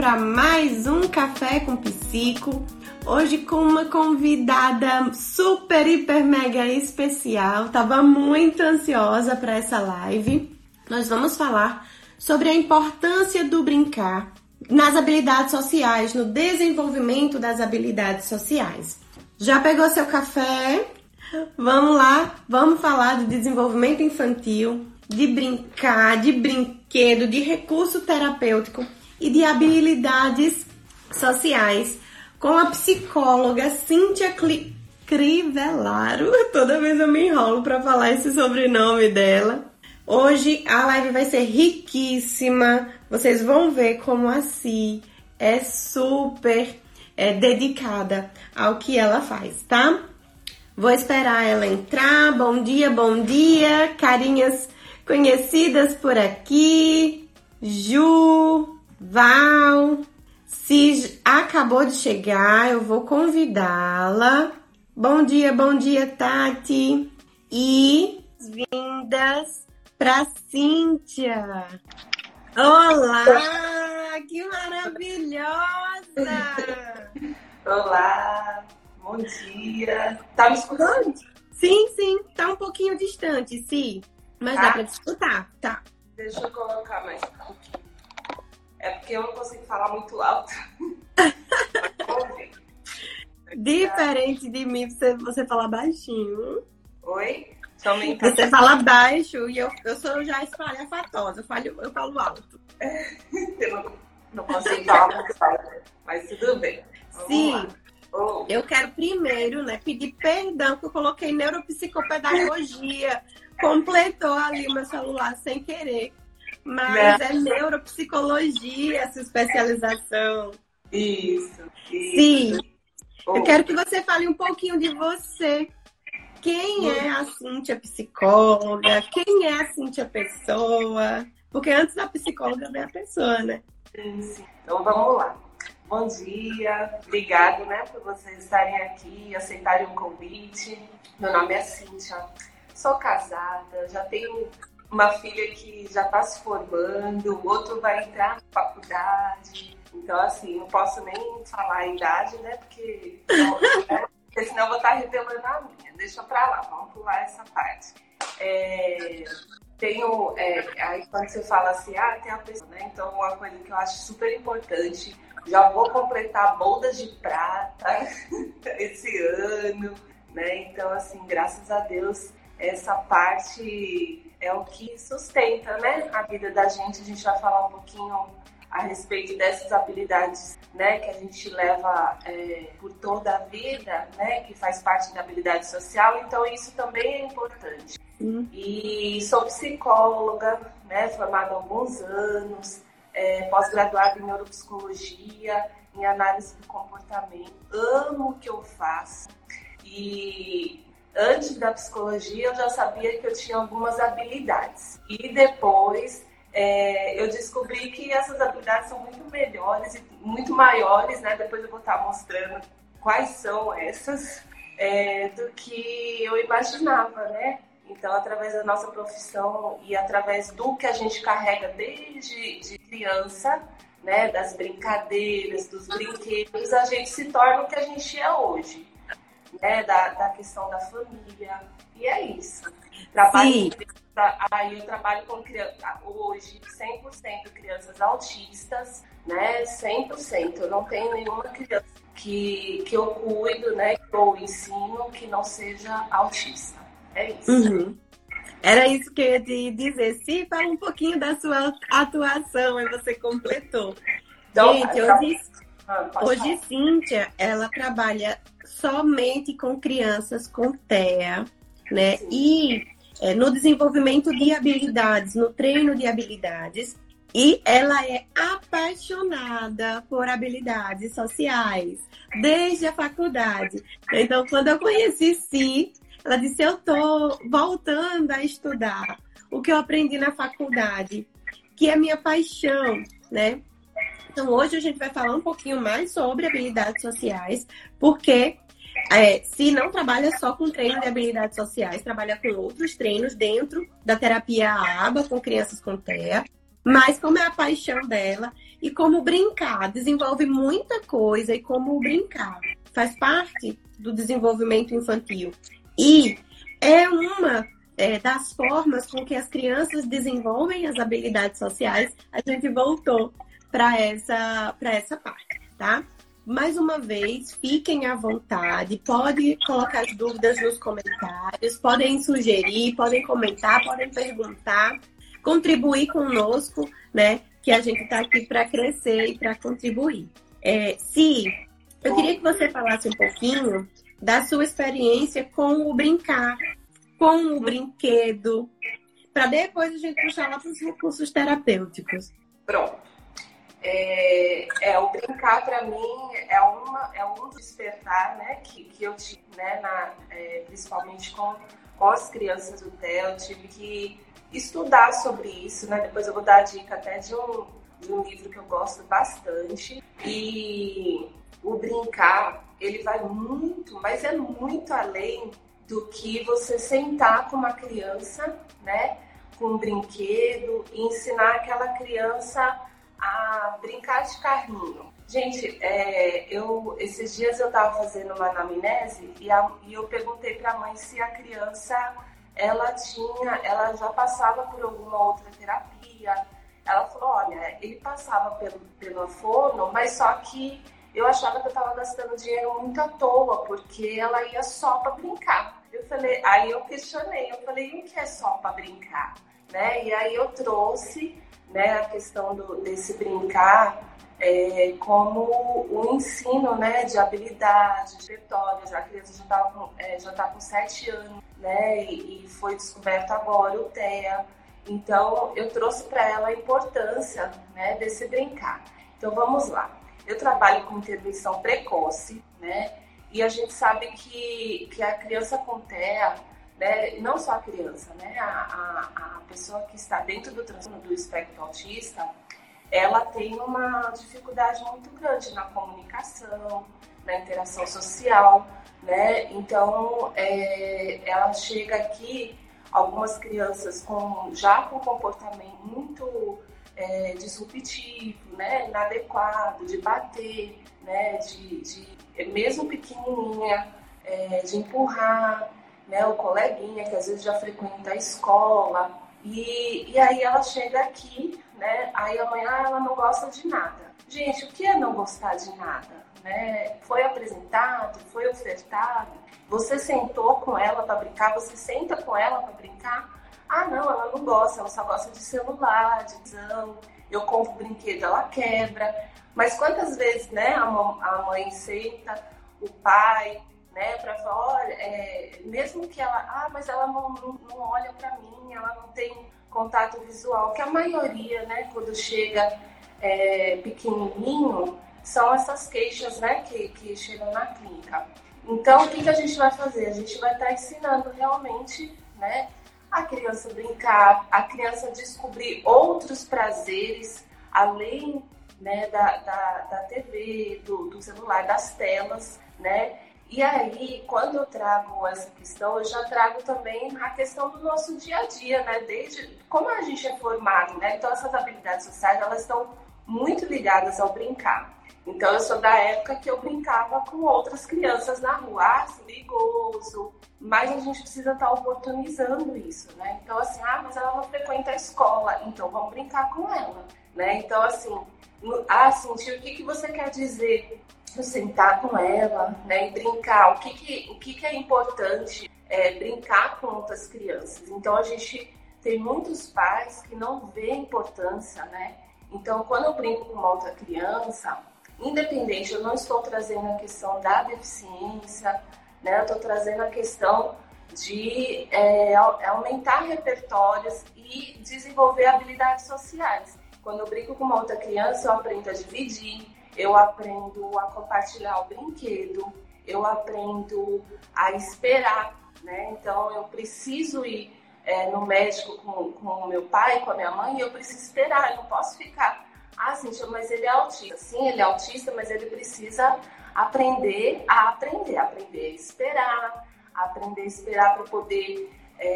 para mais um Café com Psico. Hoje com uma convidada super, hiper, mega especial. Tava muito ansiosa para essa live. Nós vamos falar sobre a importância do brincar nas habilidades sociais, no desenvolvimento das habilidades sociais. Já pegou seu café? Vamos lá, vamos falar de desenvolvimento infantil, de brincar, de brinquedo, de recurso terapêutico e de habilidades sociais com a psicóloga Cíntia Cli Crivellaro. Toda vez eu me enrolo para falar esse sobrenome dela. Hoje a live vai ser riquíssima. Vocês vão ver como a é super é, dedicada ao que ela faz, tá? Vou esperar ela entrar. Bom dia, bom dia, carinhas conhecidas por aqui. Ju, Val, se acabou de chegar, eu vou convidá-la. Bom dia, bom dia, Tati. E vindas para Cíntia. Olá, que maravilhosa! Olá, bom dia. Tá me escutando? Sim, sim, tá um pouquinho distante, sim. Mas tá? dá pra te escutar, tá. Deixa eu colocar mais um pouquinho. É porque eu não consigo falar muito alto. Diferente de mim, você, você fala baixinho. Oi? Você fala baixo e eu, eu sou já espalhafatosa, eu falo, eu falo alto. eu não, não consigo falar muito alto, mas tudo bem. Vamos Sim. Oh. Eu quero primeiro né, pedir perdão que eu coloquei neuropsicopedagogia, completou ali o meu celular sem querer. Mas é neuropsicologia essa especialização. Isso. isso. Sim. Eu quero que você fale um pouquinho de você. Quem é a Cíntia psicóloga? Quem é a Cíntia pessoa? Porque antes da psicóloga vem a pessoa, né? Então vamos lá. Bom dia, obrigado né, por vocês estarem aqui, aceitarem o convite. Meu nome é Cíntia, sou casada, já tenho uma filha que já está se formando, o outro vai entrar na faculdade. Então, assim, não posso nem falar a idade, né? Porque, porque senão eu vou estar revelando a minha. Deixa pra lá, vamos pular essa parte. É, tenho, é, aí quando você fala assim, ah, tem a pessoa, né? Então, uma coisa que eu acho super importante, já vou completar bodas de prata esse ano, né? Então, assim, graças a Deus, essa parte é o que sustenta né, a vida da gente. A gente vai falar um pouquinho a respeito dessas habilidades né, que a gente leva é, por toda a vida, né, que faz parte da habilidade social, então isso também é importante. E sou psicóloga, né, formada há alguns anos, é, pós-graduada em neuropsicologia, em análise do comportamento. Amo o que eu faço e antes da psicologia, eu já sabia que eu tinha algumas habilidades. E depois é, eu descobri que essas habilidades são muito melhores e muito maiores, né? Depois eu vou estar mostrando quais são essas, é, do que eu imaginava, né? Então, através da nossa profissão e através do que a gente carrega desde de criança, né, das brincadeiras, dos brinquedos, a gente se torna o que a gente é hoje né, da, da questão da família. E é isso. Trabalho Sim. Aí eu trabalho com criança, hoje 100% crianças autistas, né? 100%. Eu não tenho nenhuma criança que, que eu cuido, né? Que eu ensino que não seja autista. É isso. Uhum. Era isso que eu ia te dizer. Se fala um pouquinho da sua atuação e você completou. Então, Gente, hoje, ah, hoje Cíntia, ela trabalha somente com crianças com TEA, né? Sim. E é, no desenvolvimento de habilidades, no treino de habilidades. E ela é apaixonada por habilidades sociais desde a faculdade. Então, quando eu conheci Si, ela disse: Eu tô voltando a estudar o que eu aprendi na faculdade, que é minha paixão, né? Então, hoje a gente vai falar um pouquinho mais sobre habilidades sociais, porque é, se não trabalha só com treino de habilidades sociais, trabalha com outros treinos dentro da terapia ABA com crianças com TEA. mas como é a paixão dela e como brincar desenvolve muita coisa e como brincar faz parte do desenvolvimento infantil e é uma é, das formas com que as crianças desenvolvem as habilidades sociais, a gente voltou para essa, essa parte, tá? Mais uma vez, fiquem à vontade, podem colocar as dúvidas nos comentários, podem sugerir, podem comentar, podem perguntar, contribuir conosco, né? Que a gente está aqui para crescer e para contribuir. É, se eu queria que você falasse um pouquinho da sua experiência com o brincar, com o brinquedo, para depois a gente puxar lá para os recursos terapêuticos. Pronto. É, é o brincar para mim é uma é um despertar né que, que eu tive né na, é, principalmente com, com as crianças do TEL eu tive que estudar sobre isso né depois eu vou dar a dica até de um de um livro que eu gosto bastante e o brincar ele vai muito mas é muito além do que você sentar com uma criança, né, com um brinquedo e ensinar aquela criança a brincar de carrinho. Gente, é, eu esses dias eu estava fazendo uma anamnese e, a, e eu perguntei para a mãe se a criança ela tinha, ela já passava por alguma outra terapia. Ela falou, olha, ele passava pelo, pelo fono, mas só que eu achava que eu estava gastando dinheiro muito à toa, porque ela ia só para brincar. Eu falei, aí eu questionei, eu falei, o que é só para brincar? Né? E aí eu trouxe né, a questão do, desse brincar é, como o ensino né, de habilidades, de repertórios. A criança já está com, é, já tá com sete anos né, e, e foi descoberto agora o TEA. Então, eu trouxe para ela a importância né, desse brincar. Então, vamos lá. Eu trabalho com intervenção precoce, né? E a gente sabe que, que a criança com TEA, né, não só a criança, né, a, a, a pessoa que está dentro do transtorno do espectro autista, ela tem uma dificuldade muito grande na comunicação, na interação social, né? Então, é, ela chega aqui, algumas crianças com já com comportamento muito é, disruptivo, né? Inadequado, de bater, né? De, de mesmo pequenininha, é, de empurrar né, o coleguinha que às vezes já frequenta a escola. E, e aí ela chega aqui, né? Aí amanhã ela não gosta de nada. Gente, o que é não gostar de nada? Né? Foi apresentado, foi ofertado, você sentou com ela para brincar, você senta com ela para brincar. Ah, não, ela não gosta, ela só gosta de celular, de visão. Eu compro brinquedo, ela quebra. Mas quantas vezes, né, a, a mãe senta, o pai, né, para falar, olha, é, mesmo que ela, ah, mas ela não, não, olha para mim, ela não tem contato visual, que a maioria, né, quando chega é, pequenininho, são essas queixas, né, que, que chegam na clínica. Então, o que, que a gente vai fazer? A gente vai estar tá ensinando realmente, né, a criança brincar, a criança descobrir outros prazeres além né, da, da, da TV, do, do celular, das telas, né? E aí, quando eu trago essa questão, eu já trago também a questão do nosso dia a dia, né? Desde como a gente é formado, né? Então, essas habilidades sociais, elas estão muito ligadas ao brincar. Então, eu sou da época que eu brincava com outras crianças na rua, ah, perigoso, mas a gente precisa estar oportunizando isso, né? Então, assim, ah, mas ela não frequenta a escola, então vamos brincar com ela, né? Então, assim, ah, Cintia, o que, que você quer dizer? Sentar com ela, né, e brincar. O que, que, o que, que é importante é, brincar com outras crianças? Então, a gente tem muitos pais que não vê importância, né? Então, quando eu brinco com uma outra criança, independente, eu não estou trazendo a questão da deficiência, né? Eu estou trazendo a questão de é, aumentar repertórios e desenvolver habilidades sociais. Quando eu brinco com uma outra criança, eu aprendo a dividir, eu aprendo a compartilhar o brinquedo, eu aprendo a esperar, né? Então eu preciso ir é, no médico com, com meu pai, com a minha mãe, e eu preciso esperar, eu não posso ficar. Ah, Cintia, mas ele é autista. Sim, ele é autista, mas ele precisa aprender a aprender, aprender a esperar, aprender a esperar para poder é,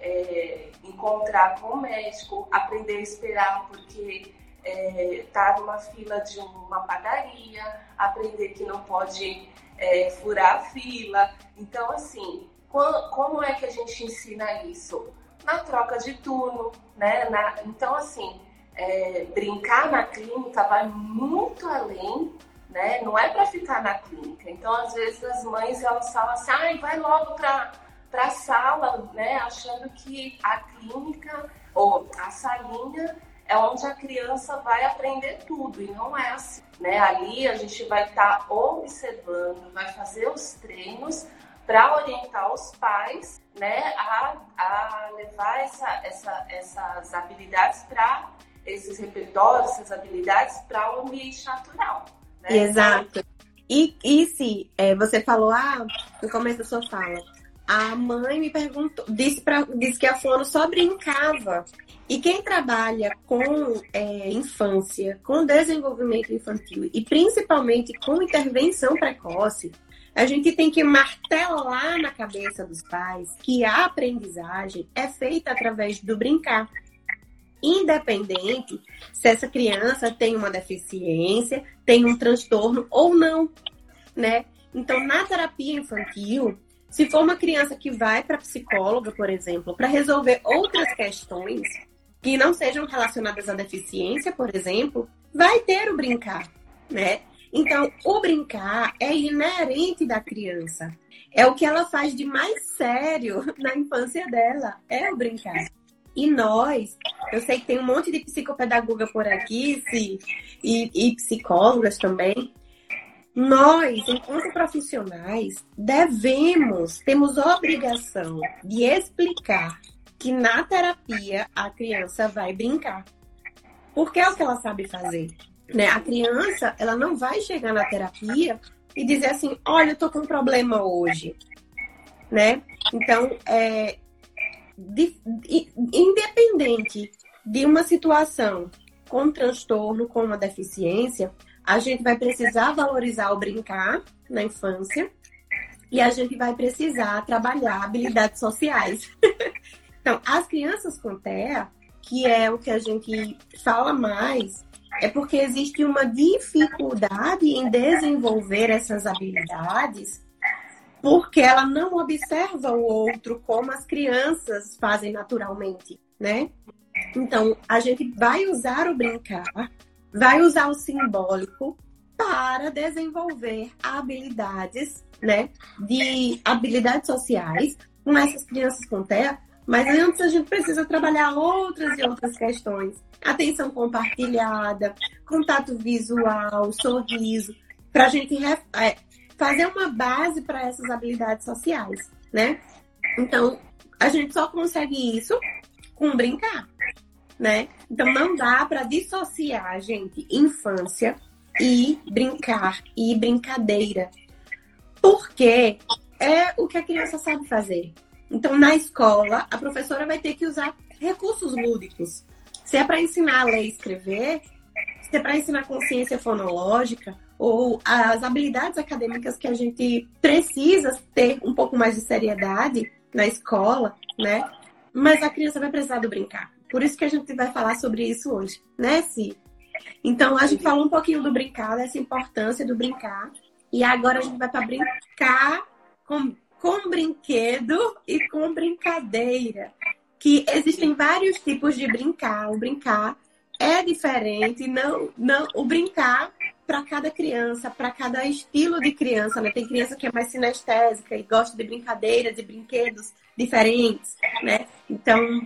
é, encontrar com o médico, aprender a esperar porque está é, numa fila de uma padaria, aprender que não pode é, furar a fila. Então, assim, como, como é que a gente ensina isso? Na troca de turno, né? Na, então, assim, é, brincar na clínica vai muito além, né? Não é para ficar na clínica. Então, às vezes, as mães elas falam assim, ai, vai logo para a sala, né? Achando que a clínica ou a salinha é onde a criança vai aprender tudo e não é assim, né? Ali a gente vai estar tá observando, vai fazer os treinos para orientar os pais, né, a, a levar essa, essa, essas habilidades para esses repertórios, essas habilidades para o ambiente natural. Né? Exato. E, e se é, você falou, ah, no começo da sua fala, a mãe me perguntou, disse, pra, disse que a Fono só brincava. E quem trabalha com é, infância, com desenvolvimento infantil e principalmente com intervenção precoce, a gente tem que martelar na cabeça dos pais que a aprendizagem é feita através do brincar. Independente se essa criança tem uma deficiência, tem um transtorno ou não, né? Então, na terapia infantil, se for uma criança que vai para psicóloga, por exemplo, para resolver outras questões que não sejam relacionadas à deficiência, por exemplo, vai ter o brincar, né? Então, o brincar é inerente da criança. É o que ela faz de mais sério na infância dela, é o brincar. E nós, eu sei que tem um monte de psicopedagoga por aqui e, e psicólogas também, nós, enquanto profissionais, devemos, temos obrigação de explicar que na terapia a criança vai brincar. Porque é o que ela sabe fazer. Né? A criança, ela não vai chegar na terapia e dizer assim, olha, eu tô com um problema hoje. Né? Então, é, de, de, independente de uma situação com transtorno, com uma deficiência, a gente vai precisar valorizar o brincar na infância e a gente vai precisar trabalhar habilidades sociais. então, as crianças com TEA, que é o que a gente fala mais, é porque existe uma dificuldade em desenvolver essas habilidades porque ela não observa o outro como as crianças fazem naturalmente, né? Então, a gente vai usar o brincar vai usar o simbólico para desenvolver habilidades, né, de habilidades sociais com essas crianças com TEA, mas antes a gente precisa trabalhar outras e outras questões. Atenção compartilhada, contato visual, sorriso, para a gente é, fazer uma base para essas habilidades sociais, né? Então, a gente só consegue isso com brincar né? Então não dá para dissociar, gente, infância e brincar e brincadeira. Porque é o que a criança sabe fazer. Então, na escola, a professora vai ter que usar recursos lúdicos. Se é para ensinar a ler e escrever, se é para ensinar consciência fonológica ou as habilidades acadêmicas que a gente precisa ter um pouco mais de seriedade na escola, né? Mas a criança vai precisar do brincar. Por isso que a gente vai falar sobre isso hoje, né, Si? Então, a gente falou um pouquinho do brincar, dessa importância do brincar. E agora a gente vai para brincar com, com brinquedo e com brincadeira. Que existem vários tipos de brincar. O brincar é diferente, não, não o brincar para cada criança, para cada estilo de criança, né? Tem criança que é mais sinestésica e gosta de brincadeiras e brinquedos diferentes, né? Então,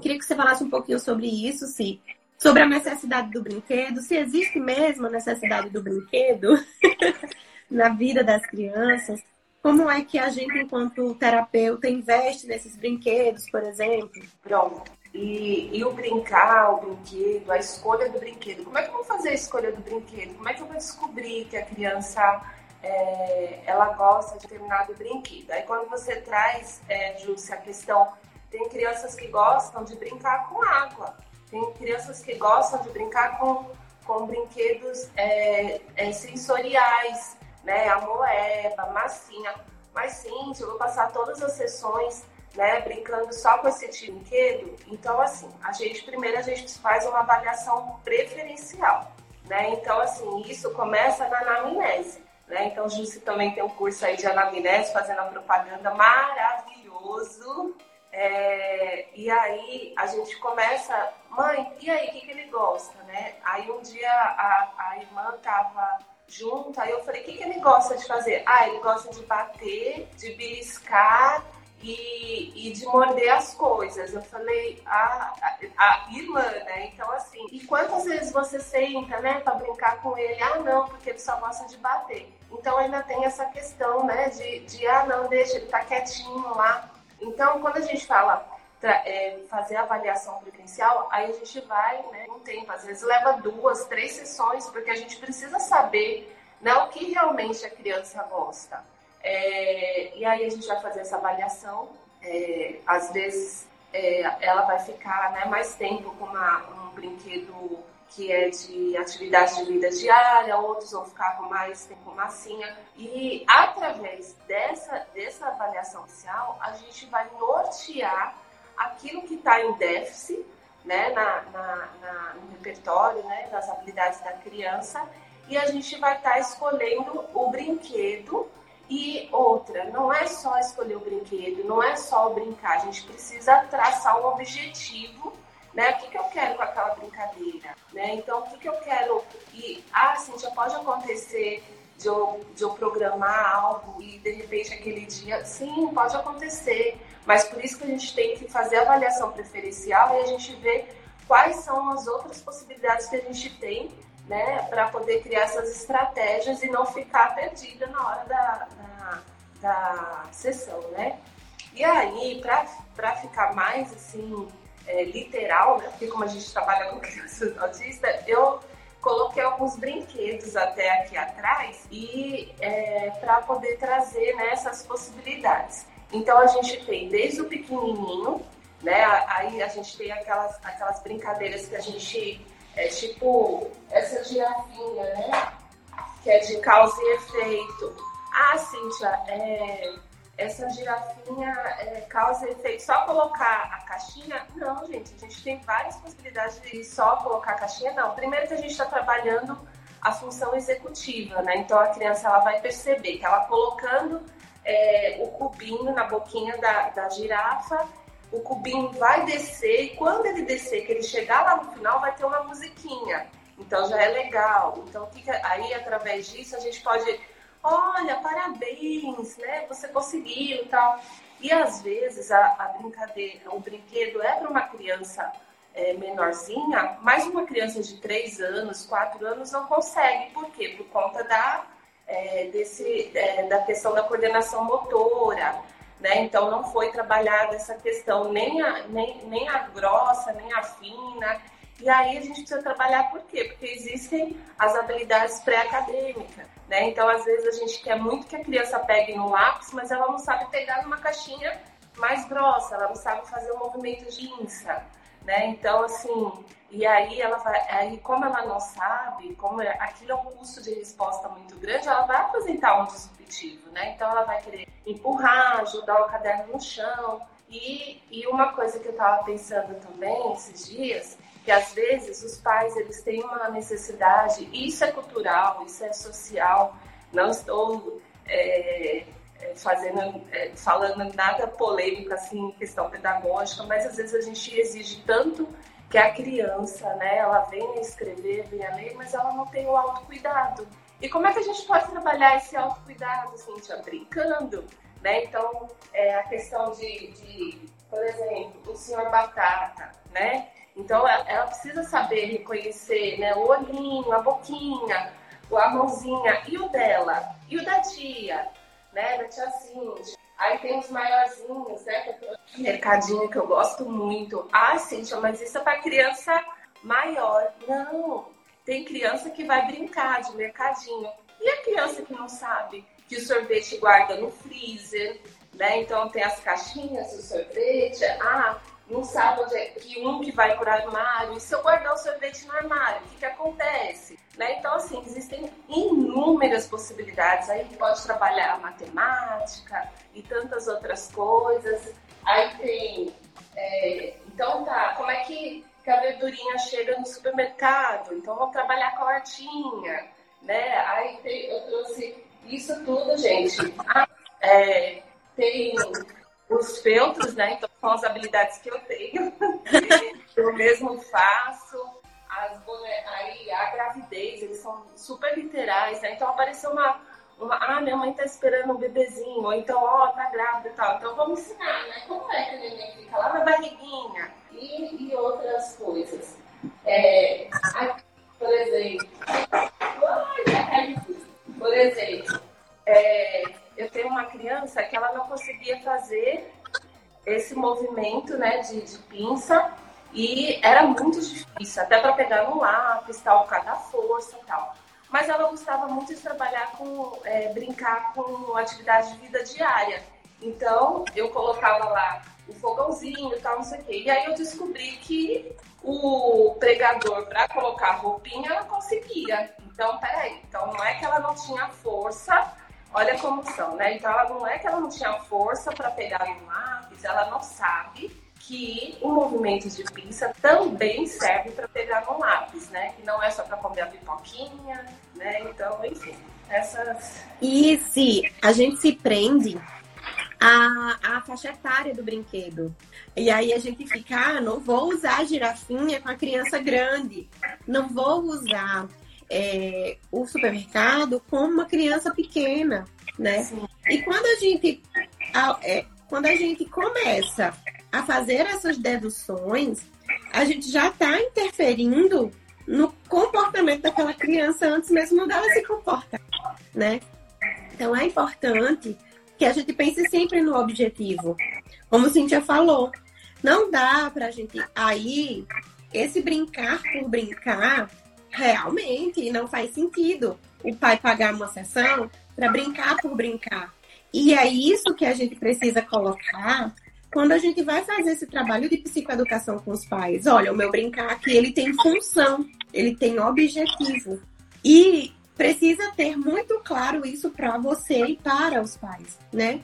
Queria que você falasse um pouquinho sobre isso, se sobre a necessidade do brinquedo, se existe mesmo a necessidade do brinquedo na vida das crianças. Como é que a gente, enquanto terapeuta, investe nesses brinquedos, por exemplo? Pronto. E, e, o brincar, o brinquedo, a escolha do brinquedo. Como é que eu vou fazer a escolha do brinquedo? Como é que eu vou descobrir que a criança é, ela gosta de determinado brinquedo? Aí quando você traz, é, Júcia, a questão tem crianças que gostam de brincar com água. Tem crianças que gostam de brincar com, com brinquedos é, é, sensoriais, né? A moeba, massinha. Mas sim, eu vou passar todas as sessões né, brincando só com esse brinquedo, então assim, a gente primeiro a gente faz uma avaliação preferencial, né? Então assim, isso começa na anamnese, né? Então Jussi também tem um curso aí de anamnese fazendo a propaganda maravilhoso. É, e aí a gente começa, mãe, e aí, o que, que ele gosta, né? Aí um dia a, a irmã tava junto, aí eu falei, o que, que ele gosta de fazer? Ah, ele gosta de bater, de beliscar e, e de morder as coisas. Eu falei, a, a, a, irmã, né? Então, assim, e quantas vezes você senta, né, pra brincar com ele? Ah, não, porque ele só gosta de bater. Então, ainda tem essa questão, né, de, de ah, não, deixa ele tá quietinho lá. Então, quando a gente fala é, fazer avaliação preferencial, aí a gente vai, né, um tempo, às vezes leva duas, três sessões, porque a gente precisa saber né, o que realmente a criança gosta. É, e aí a gente vai fazer essa avaliação. É, às vezes é, ela vai ficar né, mais tempo com uma, um brinquedo que é de atividade de vida diária, outros vão ficar com mais tempo massinha. E através dessa, dessa avaliação inicial, a gente vai nortear aquilo que está em déficit né, na, na, na, no repertório né, das habilidades da criança e a gente vai estar tá escolhendo o brinquedo e outra, não é só escolher o brinquedo, não é só brincar, a gente precisa traçar um objetivo, né? O que, que eu quero com aquela brincadeira, né? Então, o que, que eu quero... E, ah, já pode acontecer de eu, de eu programar algo e, de repente, aquele dia... Sim, pode acontecer, mas por isso que a gente tem que fazer a avaliação preferencial e a gente vê quais são as outras possibilidades que a gente tem né, para poder criar essas estratégias e não ficar perdida na hora da, da, da sessão, né? E aí, para ficar mais assim, é, literal, né? Porque como a gente trabalha com crianças autistas, eu coloquei alguns brinquedos até aqui atrás e é, para poder trazer né, essas possibilidades. Então a gente tem desde o pequenininho, né? Aí a gente tem aquelas, aquelas brincadeiras que a gente é tipo essa girafinha, né? Que é de causa e efeito. Ah, Cíntia, é, essa girafinha é, causa efeito só colocar a caixinha? Não, gente, a gente tem várias possibilidades de só colocar a caixinha. Não, primeiro que a gente está trabalhando a função executiva, né? Então a criança ela vai perceber que ela colocando é, o cubinho na boquinha da, da girafa o cubinho vai descer e quando ele descer, que ele chegar lá no final, vai ter uma musiquinha. Então já é legal. Então aí através disso a gente pode, olha, parabéns, né? Você conseguiu e tal. E às vezes a, a brincadeira, o brinquedo é para uma criança é, menorzinha, mas uma criança de 3 anos, 4 anos não consegue. Por quê? Por conta da, é, desse, é, da questão da coordenação motora né? Então não foi trabalhada essa questão nem a, nem, nem a grossa, nem a fina. E aí a gente precisa trabalhar por quê? Porque existem as habilidades pré-acadêmicas, né? Então às vezes a gente quer muito que a criança pegue no lápis, mas ela não sabe pegar numa caixinha mais grossa, ela não sabe fazer o um movimento de insa, né? Então assim, e aí ela vai, aí como ela não sabe, como é, aquilo é um custo de resposta muito grande, ela vai apresentar um disruptivo, né? Então ela vai querer empurrar, ajudar o caderno no chão. E, e uma coisa que eu estava pensando também esses dias, que às vezes os pais eles têm uma necessidade, isso é cultural, isso é social, não estou é, fazendo, é, falando nada polêmico assim questão pedagógica, mas às vezes a gente exige tanto que a criança, né, ela venha escrever, venha ler, mas ela não tem o autocuidado. E como é que a gente pode trabalhar esse autocuidado, Cíntia? Brincando, né? Então, é a questão de, de, por exemplo, o senhor batata, né? Então, ela precisa saber reconhecer né, o olhinho, a boquinha, a mãozinha, e o dela, e o da tia, né, da tia Cíntia. Aí tem os maiorzinhos, né? Que mercadinho que eu gosto muito. Ah, Cíntia, mas isso é para criança maior. Não, tem criança que vai brincar de mercadinho. E a criança que não sabe que o sorvete guarda no freezer, né? Então tem as caixinhas do sorvete. Ah, não sabe onde é que um que vai para o armário, e se eu guardar o sorvete no armário, o que, que acontece? Né? Então, assim, existem inúmeras possibilidades. Aí pode trabalhar matemática e tantas outras coisas. Aí tem. É, então tá, como é que, que a verdurinha chega no supermercado? Então vamos trabalhar com a hortinha. Né? Aí tem, eu trouxe isso tudo, gente. Ah, é, tem os feltros, né? Então são as habilidades que eu tenho. eu mesmo faço. As aí a gravidez, eles são super literais, né? Então apareceu uma, uma ah, minha mãe tá esperando um bebezinho, ou então, ó, oh, tá grávida e tal. Então vamos ensinar, né? Como é que o neném fica lá na barriguinha e, e outras coisas. É, aqui, por exemplo, criança que ela não conseguia fazer esse movimento né, de, de pinça e era muito difícil, até para pegar no lápis, tal, por causa da força e tal. Mas ela gostava muito de trabalhar com, é, brincar com atividade de vida diária. Então, eu colocava lá o fogãozinho e tal, não sei o quê. E aí eu descobri que o pregador, para colocar roupinha, ela conseguia. Então, peraí. Então, não é que ela não tinha força Olha como são, né? Então ela não é que ela não tinha força para pegar no lápis, ela não sabe que o movimento de pinça também serve para pegar no lápis, né? Que não é só para comer a pipoquinha, né? Então, enfim, essas. E se a gente se prende a, a faixa etária do brinquedo. E aí a gente fica, ah, não vou usar girafinha com a criança grande, não vou usar é, o supermercado como uma criança pequena, né? Sim. E quando a gente a, é, quando a gente começa a fazer essas deduções, a gente já está interferindo no comportamento daquela criança antes mesmo dela se comportar, né? Então é importante que a gente pense sempre no objetivo. Como Cintia falou, não dá para a gente aí esse brincar por brincar realmente não faz sentido o pai pagar uma sessão para brincar por brincar. E é isso que a gente precisa colocar quando a gente vai fazer esse trabalho de psicoeducação com os pais. Olha, o meu brincar aqui, ele tem função, ele tem objetivo. E precisa ter muito claro isso para você e para os pais, né?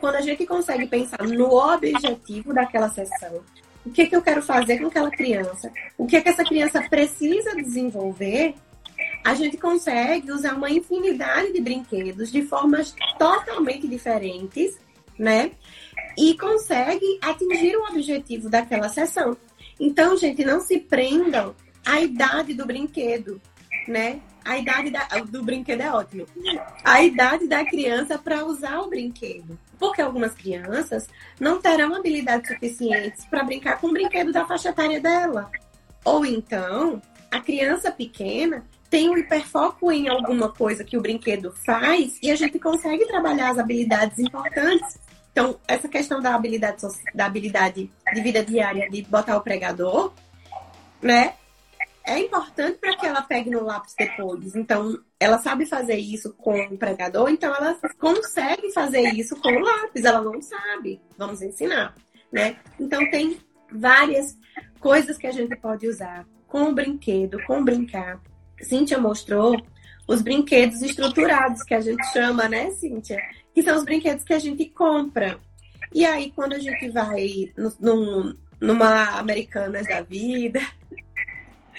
Quando a gente consegue pensar no objetivo daquela sessão, o que, que eu quero fazer com aquela criança, o que, que essa criança precisa desenvolver, a gente consegue usar uma infinidade de brinquedos de formas totalmente diferentes, né? E consegue atingir o objetivo daquela sessão. Então, gente, não se prendam à idade do brinquedo, né? A idade da, do brinquedo é ótimo. A idade da criança para usar o brinquedo. Porque algumas crianças não terão habilidades suficientes para brincar com o brinquedo da faixa etária dela. Ou então, a criança pequena tem um hiperfoco em alguma coisa que o brinquedo faz e a gente consegue trabalhar as habilidades importantes. Então, essa questão da habilidade, da habilidade de vida diária de botar o pregador, né? É importante para que ela pegue no lápis depois. Então, ela sabe fazer isso com o pregador, então ela consegue fazer isso com o lápis. Ela não sabe. Vamos ensinar, né? Então, tem várias coisas que a gente pode usar com o brinquedo, com brincar. Cíntia mostrou os brinquedos estruturados, que a gente chama, né, Cíntia? Que são os brinquedos que a gente compra. E aí, quando a gente vai no, no, numa Americanas da vida,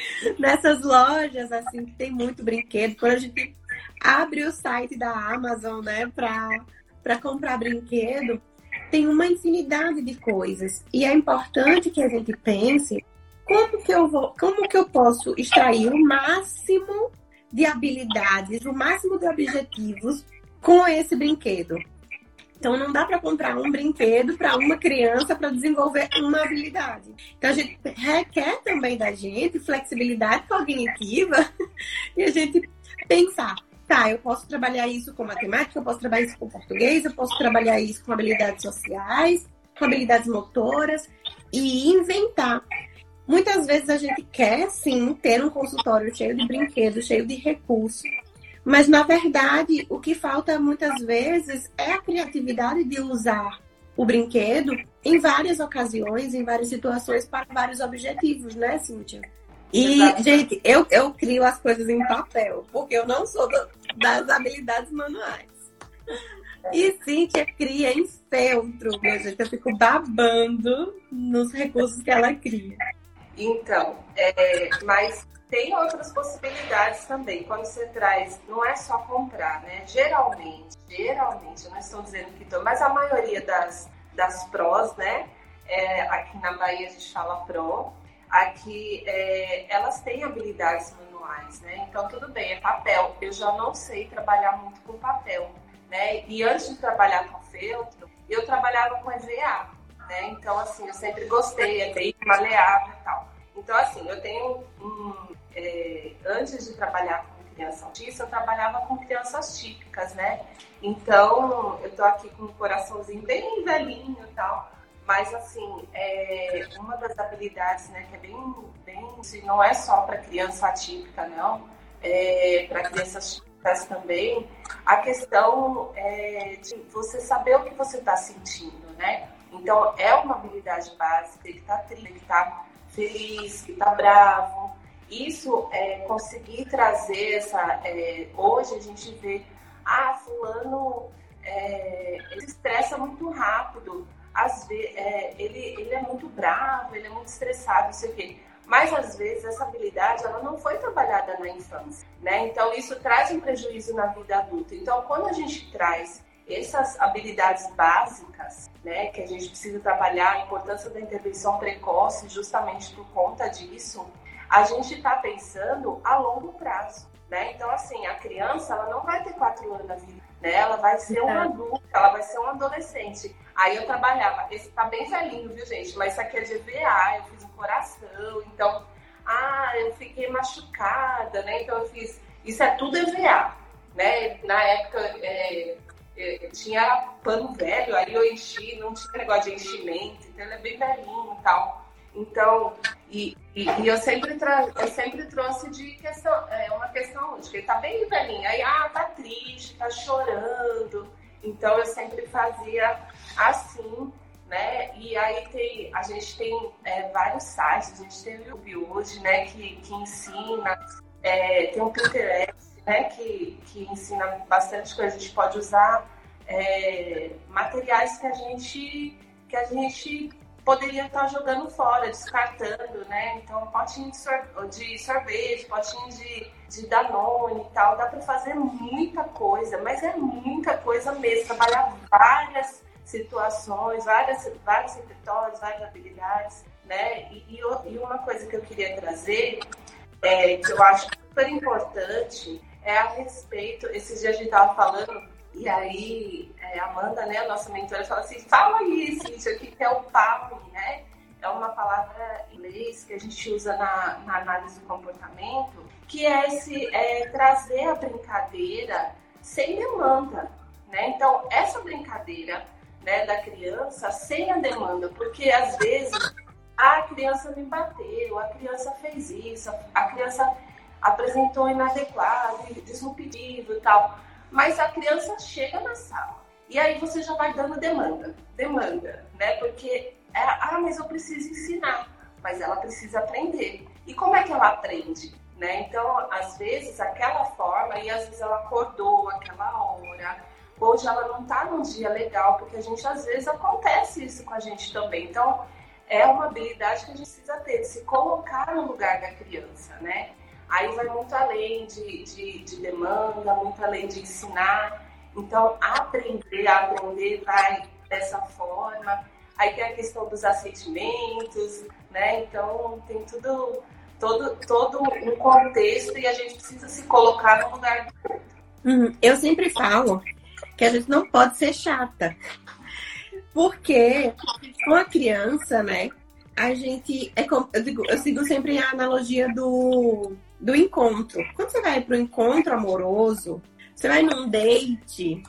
nessas lojas, assim, que tem muito brinquedo. Quando a gente abre o site da Amazon, né, para comprar brinquedo, tem uma infinidade de coisas. E é importante que a gente pense como que eu vou, como que eu posso extrair o máximo de habilidades, o máximo de objetivos com esse brinquedo. Então não dá para comprar um brinquedo para uma criança para desenvolver uma habilidade. Então a gente requer também da gente flexibilidade cognitiva e a gente pensar, tá, eu posso trabalhar isso com matemática, eu posso trabalhar isso com português, eu posso trabalhar isso com habilidades sociais, com habilidades motoras e inventar. Muitas vezes a gente quer sim ter um consultório cheio de brinquedos, cheio de recursos mas, na verdade, o que falta muitas vezes é a criatividade de usar o brinquedo em várias ocasiões, em várias situações, para vários objetivos, né, Cíntia? E, Exato. gente, eu, eu crio as coisas em papel, porque eu não sou do, das habilidades manuais. E Cíntia cria em feltro, minha gente. Eu fico babando nos recursos que ela cria. Então, é, mas tem outras possibilidades também. Quando você traz, não é só comprar, né? Geralmente, geralmente, eu não estou dizendo que tô, mas a maioria das, das prós, né? É, aqui na Bahia a gente fala pró, aqui é, elas têm habilidades manuais, né? Então tudo bem, é papel. Eu já não sei trabalhar muito com papel, né? E antes de trabalhar com feltro, eu trabalhava com EVA, né? Então assim, eu sempre gostei, é bem maleável e tal. Então assim, eu tenho um, é, antes de trabalhar com criança autista, eu trabalhava com crianças típicas, né? Então, eu tô aqui com um coraçãozinho bem velhinho e tal. Mas, assim, é, uma das habilidades, né, que é bem, bem assim, não é só para criança atípica, não, é para crianças típicas também, a questão é de você saber o que você está sentindo, né? Então, é uma habilidade básica, que está triste, que está feliz, que está bravo, isso é conseguir trazer essa. É, hoje a gente vê, ah, fulano é, ele estressa muito rápido, às vezes, é, ele, ele é muito bravo, ele é muito estressado, não sei o quê. Mas às vezes essa habilidade ela não foi trabalhada na infância, né? Então isso traz um prejuízo na vida adulta. Então quando a gente traz essas habilidades básicas, né, que a gente precisa trabalhar, a importância da intervenção precoce, justamente por conta disso, a gente está pensando a longo prazo, né? Então, assim, a criança, ela não vai ter quatro anos na vida, né? Ela vai ser uma adulta, ela vai ser um adolescente. Aí eu trabalhava, esse tá bem velhinho, viu, gente? Mas isso aqui é de EVA, eu fiz um coração, então, ah, eu fiquei machucada, né? Então eu fiz, isso é tudo EVA, né? Na época, é, é, tinha pano velho, aí eu enchi, não tinha negócio de enchimento, então ele é bem velhinho e tal. Então, e, e, e, eu, sempre eu sempre trouxe de questão, é, uma questão de que ele tá bem velhinho, aí, ah, tá triste, tá chorando. Então, eu sempre fazia assim, né? E aí tem, a gente tem é, vários sites, a gente tem o hoje, né, que, que ensina, é, tem o Pinterest, né, que, que ensina bastante coisa. A gente pode usar é, materiais que a gente que a gente poderia estar jogando fora, descartando, né? Então, potinho de, sor de sorvete, potinho de, de Danone e tal, dá para fazer muita coisa, mas é muita coisa mesmo, trabalhar várias situações, várias, vários repertórios, várias habilidades, né? E, e, e uma coisa que eu queria trazer, é, que eu acho super importante, é a respeito, esses dias a gente estava falando e aí, é, Amanda, né, a nossa mentora, fala assim: fala aí, Cíntia, o que é o PAM, né? É uma palavra em inglês que a gente usa na, na análise do comportamento, que é, esse, é trazer a brincadeira sem demanda, né? Então, essa brincadeira né, da criança sem a demanda, porque às vezes a criança me bateu, a criança fez isso, a criança apresentou inadequado, disruptivo e tal. Mas a criança chega na sala e aí você já vai dando demanda, demanda, né? Porque, é, ah, mas eu preciso ensinar, mas ela precisa aprender. E como é que ela aprende? Né? Então, às vezes, aquela forma, e às vezes ela acordou aquela hora, hoje ela não está num dia legal, porque a gente, às vezes, acontece isso com a gente também. Então, é uma habilidade que a gente precisa ter, se colocar no lugar da criança, né? Aí vai muito além de, de, de demanda, muito além de ensinar. Então, aprender, aprender vai dessa forma. Aí tem a questão dos assentimentos, né? Então, tem tudo, todo, todo um contexto e a gente precisa se colocar no lugar do outro. Uhum. Eu sempre falo que a gente não pode ser chata. Porque com a criança, né? A gente. É como, eu, digo, eu sigo sempre a analogia do do encontro. Quando você vai para o encontro amoroso, você vai num date,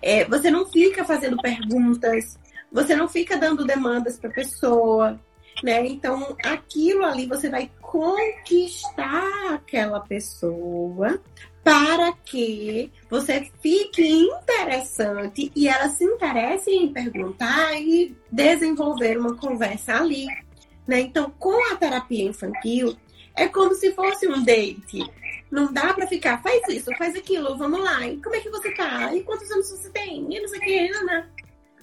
é, você não fica fazendo perguntas, você não fica dando demandas para a pessoa, né? Então, aquilo ali você vai conquistar aquela pessoa para que você fique interessante e ela se interessa em perguntar e desenvolver uma conversa ali. Né? Então, com a terapia infantil, é como se fosse um date. Não dá para ficar, faz isso, faz aquilo, vamos lá. E como é que você tá? E quantos anos você tem? E não sei o que, né?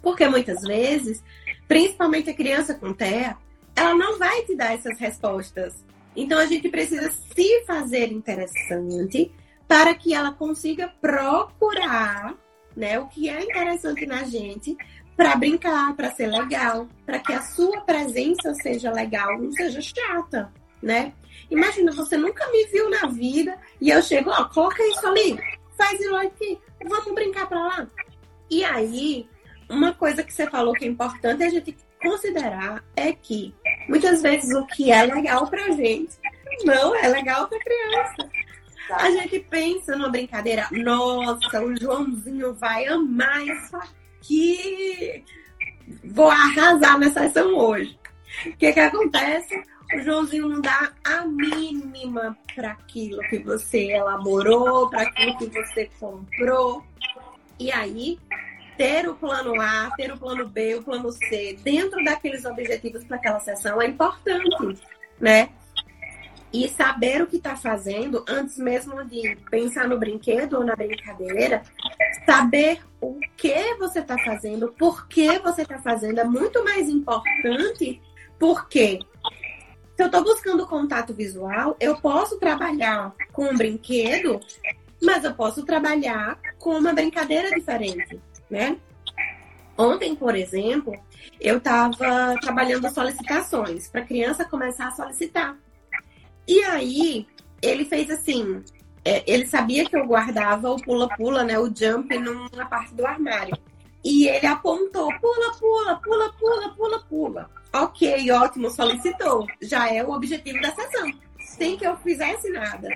Porque muitas vezes, principalmente a criança com TEA, ela não vai te dar essas respostas. Então a gente precisa se fazer interessante para que ela consiga procurar né, o que é interessante na gente para brincar, para ser legal, para que a sua presença seja legal, não seja chata, né? Imagina, você nunca me viu na vida e eu chego, ó, coloca isso ali, faz isso aqui, vamos brincar para lá. E aí, uma coisa que você falou que é importante a gente considerar é que muitas vezes o que é legal pra gente não é legal pra criança. A gente pensa numa brincadeira, nossa, o Joãozinho vai amar isso aqui. Vou arrasar nessa sessão hoje. O que que acontece? O Joãozinho não dá a mínima para aquilo que você elaborou, para aquilo que você comprou. E aí, ter o plano A, ter o plano B, o plano C dentro daqueles objetivos para aquela sessão é importante, né? E saber o que está fazendo, antes mesmo de pensar no brinquedo ou na brincadeira, saber o que você está fazendo, por que você está fazendo, é muito mais importante, porque se eu estou buscando contato visual, eu posso trabalhar com um brinquedo, mas eu posso trabalhar com uma brincadeira diferente, né? Ontem, por exemplo, eu estava trabalhando solicitações para a criança começar a solicitar. E aí, ele fez assim: é, ele sabia que eu guardava o pula-pula, né? O jump numa parte do armário. E ele apontou: pula, pula, pula, pula, pula, pula. Ok, ótimo, solicitou. Já é o objetivo da sessão. Sem que eu fizesse nada.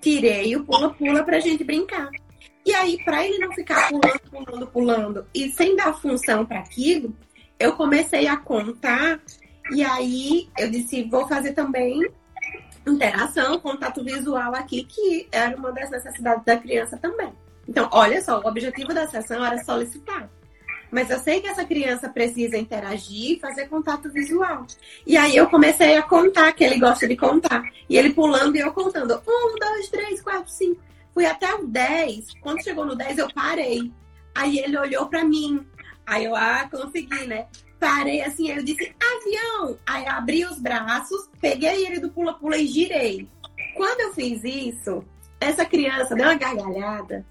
Tirei o pula-pula pra gente brincar. E aí, para ele não ficar pulando, pulando, pulando e sem dar função para aquilo, eu comecei a contar. E aí eu disse: vou fazer também interação, contato visual aqui, que era uma das necessidades da criança também. Então, olha só, o objetivo da sessão era solicitar. Mas eu sei que essa criança precisa interagir, fazer contato visual. E aí eu comecei a contar, que ele gosta de contar. E ele pulando e eu contando. Um, dois, três, quatro, cinco. Fui até o 10. Quando chegou no 10, eu parei. Aí ele olhou para mim. Aí eu, ah, consegui, né? parei assim, eu disse, avião! Aí abri os braços, peguei ele do pula-pula e girei. Quando eu fiz isso, essa criança deu uma gargalhada.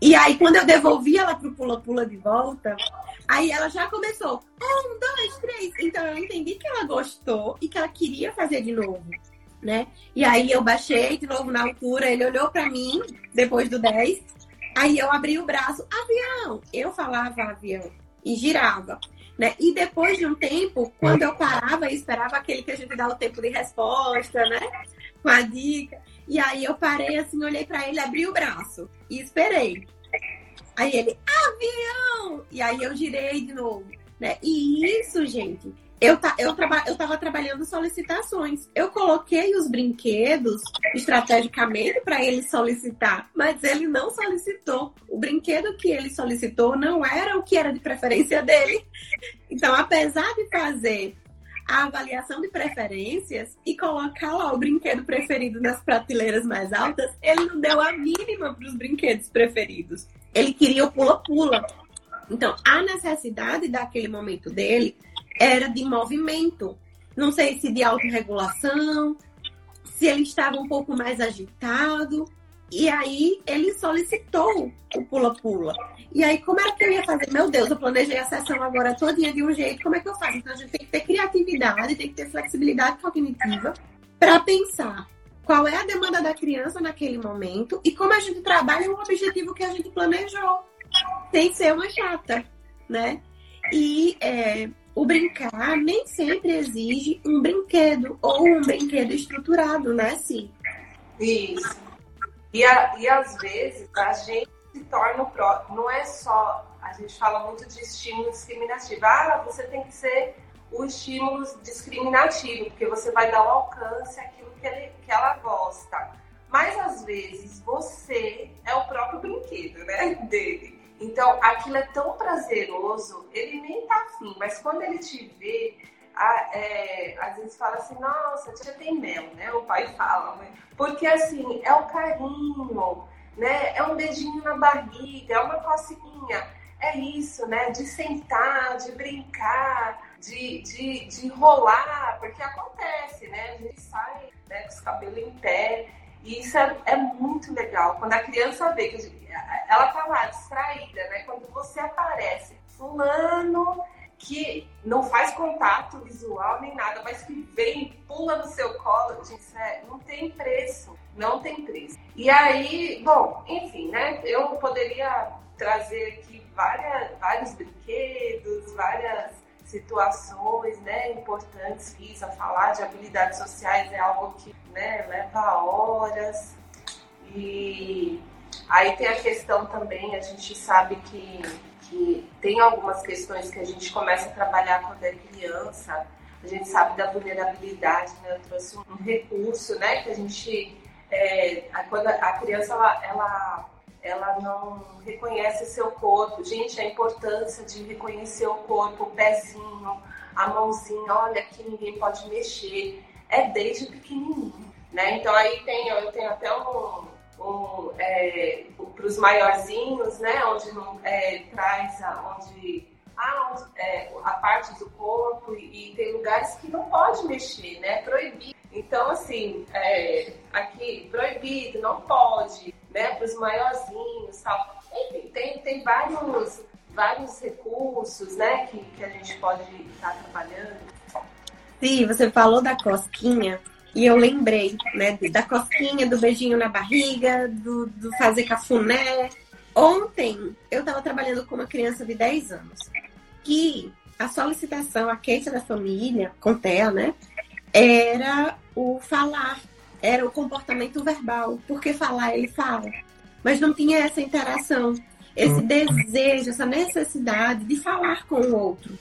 E aí, quando eu devolvi ela pro pula-pula de volta, aí ela já começou. Um, dois, três. Então eu entendi que ela gostou e que ela queria fazer de novo. Né? E aí eu baixei de novo na altura, ele olhou para mim, depois do 10. Aí eu abri o braço, avião! Eu falava avião e girava. Né? E depois de um tempo, quando eu parava e esperava aquele que a gente dá o tempo de resposta, né? Com a dica. E aí eu parei assim, olhei para ele, abri o braço e esperei. Aí ele, avião! E aí eu girei de novo. Né? E isso, gente, eu, ta, eu, traba, eu tava trabalhando solicitações. Eu coloquei os brinquedos estrategicamente para ele solicitar, mas ele não solicitou. O brinquedo que ele solicitou não era o que era de preferência dele. Então, apesar de fazer a avaliação de preferências e colocar lá o brinquedo preferido nas prateleiras mais altas, ele não deu a mínima para os brinquedos preferidos. Ele queria o pula-pula. Então, a necessidade daquele momento dele era de movimento. Não sei se de autorregulação, se ele estava um pouco mais agitado. E aí ele solicitou o pula-pula. E aí, como era que eu ia fazer? Meu Deus, eu planejei a sessão agora todinha de um jeito, como é que eu faço? Então a gente tem que ter criatividade, tem que ter flexibilidade cognitiva para pensar qual é a demanda da criança naquele momento e como a gente trabalha o objetivo que a gente planejou, sem ser uma chata, né? E é, o brincar nem sempre exige um brinquedo ou um brinquedo estruturado, né, Sim? Isso. E, a, e às vezes a gente se torna o próprio. Não é só. A gente fala muito de estímulo discriminativo. Ah, você tem que ser o estímulo discriminativo, porque você vai dar o alcance àquilo que, ele, que ela gosta. Mas às vezes você é o próprio brinquedo, né? Dele. Então, aquilo é tão prazeroso, ele nem tá afim, mas quando ele te vê, a, é, às vezes fala assim, nossa, tia tem mel, né? O pai fala? Porque assim, é o carinho, né? É um beijinho na barriga, é uma cocinha. É isso, né? De sentar, de brincar, de, de, de rolar, porque acontece, né? A gente sai né, com os cabelos em pé. E isso é, é muito legal. Quando a criança vê que ela tá lá distraída, né? Quando você aparece, fulano que não faz contato visual nem nada, mas que vem, pula no seu colo, gente, é, não tem preço, não tem preço. E aí, bom, enfim, né? Eu poderia trazer aqui várias, vários brinquedos, várias situações né, importantes a falar de habilidades sociais é algo que né, leva horas. E aí tem a questão também, a gente sabe que que tem algumas questões que a gente começa a trabalhar quando é criança. A gente sabe da vulnerabilidade, né? Eu trouxe um recurso, né? Que a gente, é, quando a criança ela, ela, ela não reconhece seu corpo, gente, a importância de reconhecer o corpo, o pezinho, a mãozinha, olha que ninguém pode mexer, é desde pequenininho, né? Então aí tem, eu tenho até um, é, para os maiorzinhos, né, onde é, traz a, onde, ah, onde é, a parte do corpo e, e, tem lugares que não pode mexer, né, proibido. Então, assim, é, aqui, proibido, não pode, né, para os maiorzinhos, tal. Enfim, tem, tem vários, vários recursos, né, que, que a gente pode estar trabalhando. Sim, você falou da cosquinha. E eu lembrei, né, da cosquinha, do beijinho na barriga, do, do fazer cafuné. Ontem eu estava trabalhando com uma criança de 10 anos que a solicitação, a queixa da família, com TEA, né, era o falar, era o comportamento verbal. Porque falar ele fala, mas não tinha essa interação, esse desejo, essa necessidade de falar com o outro.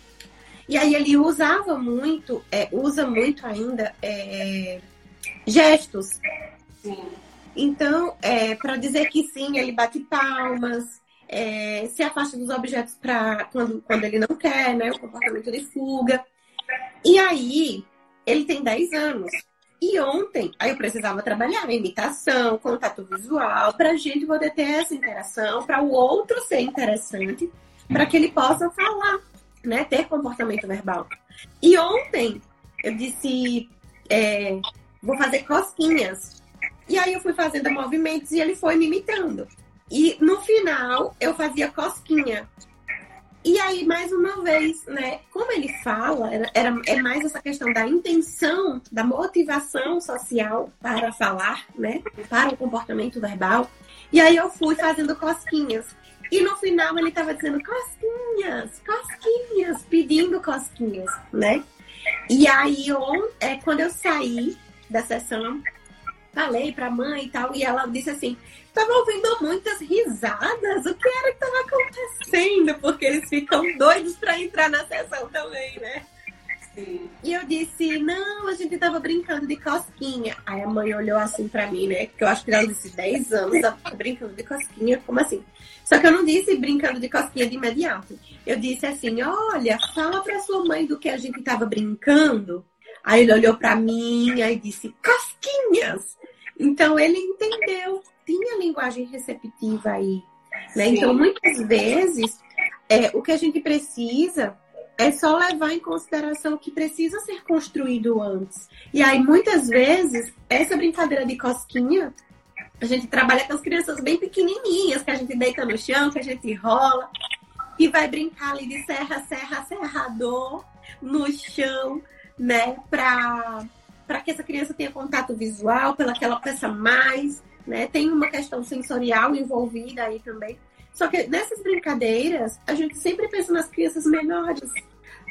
E aí ele usava muito, é, usa muito ainda é, gestos. Sim. Então, é, para dizer que sim, ele bate palmas, é, se afasta dos objetos para quando, quando ele não quer, né? O comportamento de fuga. E aí, ele tem 10 anos. E ontem, aí eu precisava trabalhar imitação, contato visual, para a gente poder ter essa interação, para o outro ser interessante, para que ele possa falar né, ter comportamento verbal. E ontem eu disse, é, vou fazer cosquinhas. E aí eu fui fazendo movimentos e ele foi me imitando. E no final eu fazia cosquinha. E aí, mais uma vez, né? Como ele fala, era, era, é mais essa questão da intenção, da motivação social para falar, né? Para o comportamento verbal. E aí eu fui fazendo cosquinhas. E no final ele estava dizendo cosquinhas, cosquinhas, pedindo cosquinhas, né? E aí, on, é, quando eu saí da sessão, falei pra mãe e tal, e ela disse assim: tava ouvindo muitas risadas, o que era que tava acontecendo? Porque eles ficam doidos para entrar na sessão também, né? Sim. E eu disse, não, a gente tava brincando de cosquinha. Aí a mãe olhou assim pra mim, né? Que eu acho que ela disse 10 anos, ela tá brincando de cosquinha, como assim? Só que eu não disse brincando de cosquinha de imediato. Eu disse assim, olha, fala pra sua mãe do que a gente tava brincando. Aí ele olhou pra mim e disse, cosquinhas! Então ele entendeu, tinha linguagem receptiva aí. Né? Então, muitas vezes, é, o que a gente precisa é só levar em consideração que precisa ser construído antes. E aí, muitas vezes, essa brincadeira de cosquinha, a gente trabalha com as crianças bem pequenininhas, que a gente deita no chão, que a gente rola, e vai brincar ali de serra, serra, serrador no chão, né? Para para que essa criança tenha contato visual, pela que ela peça mais, né? Tem uma questão sensorial envolvida aí também. Só que nessas brincadeiras, a gente sempre pensa nas crianças menores,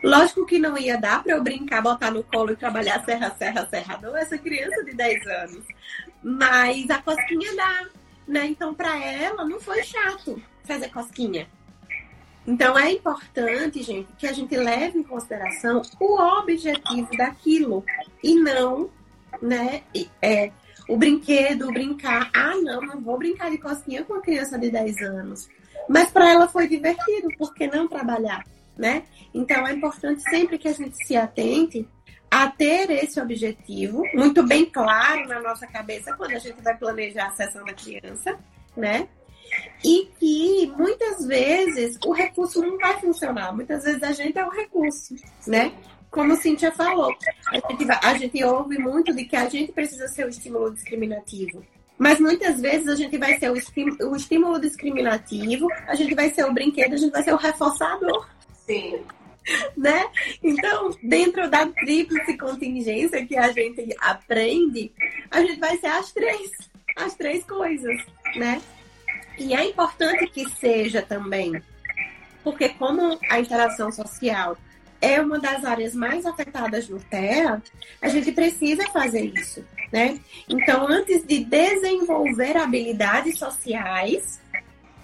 Lógico que não ia dar para eu brincar, botar no colo e trabalhar serra, serra, serrador, essa criança de 10 anos. Mas a cosquinha dá, né? Então, para ela, não foi chato fazer cosquinha. Então, é importante, gente, que a gente leve em consideração o objetivo daquilo e não, né? É, o brinquedo, brincar. Ah, não, não vou brincar de cosquinha com uma criança de 10 anos. Mas para ela foi divertido, por que não trabalhar, né? Então é importante sempre que a gente se atente a ter esse objetivo muito bem claro na nossa cabeça quando a gente vai planejar a sessão da criança, né? E que muitas vezes o recurso não vai funcionar. Muitas vezes a gente é o recurso, né? Como a Cíntia falou, a gente, a gente ouve muito de que a gente precisa ser o estímulo discriminativo. Mas muitas vezes a gente vai ser o, o estímulo discriminativo, a gente vai ser o brinquedo, a gente vai ser o reforçador. Sim. Né? Então, dentro da tríplice contingência que a gente aprende, a gente vai ser as três, as três coisas, né? E é importante que seja também, porque como a interação social é uma das áreas mais afetadas no TEA, a gente precisa fazer isso, né? Então, antes de desenvolver habilidades sociais,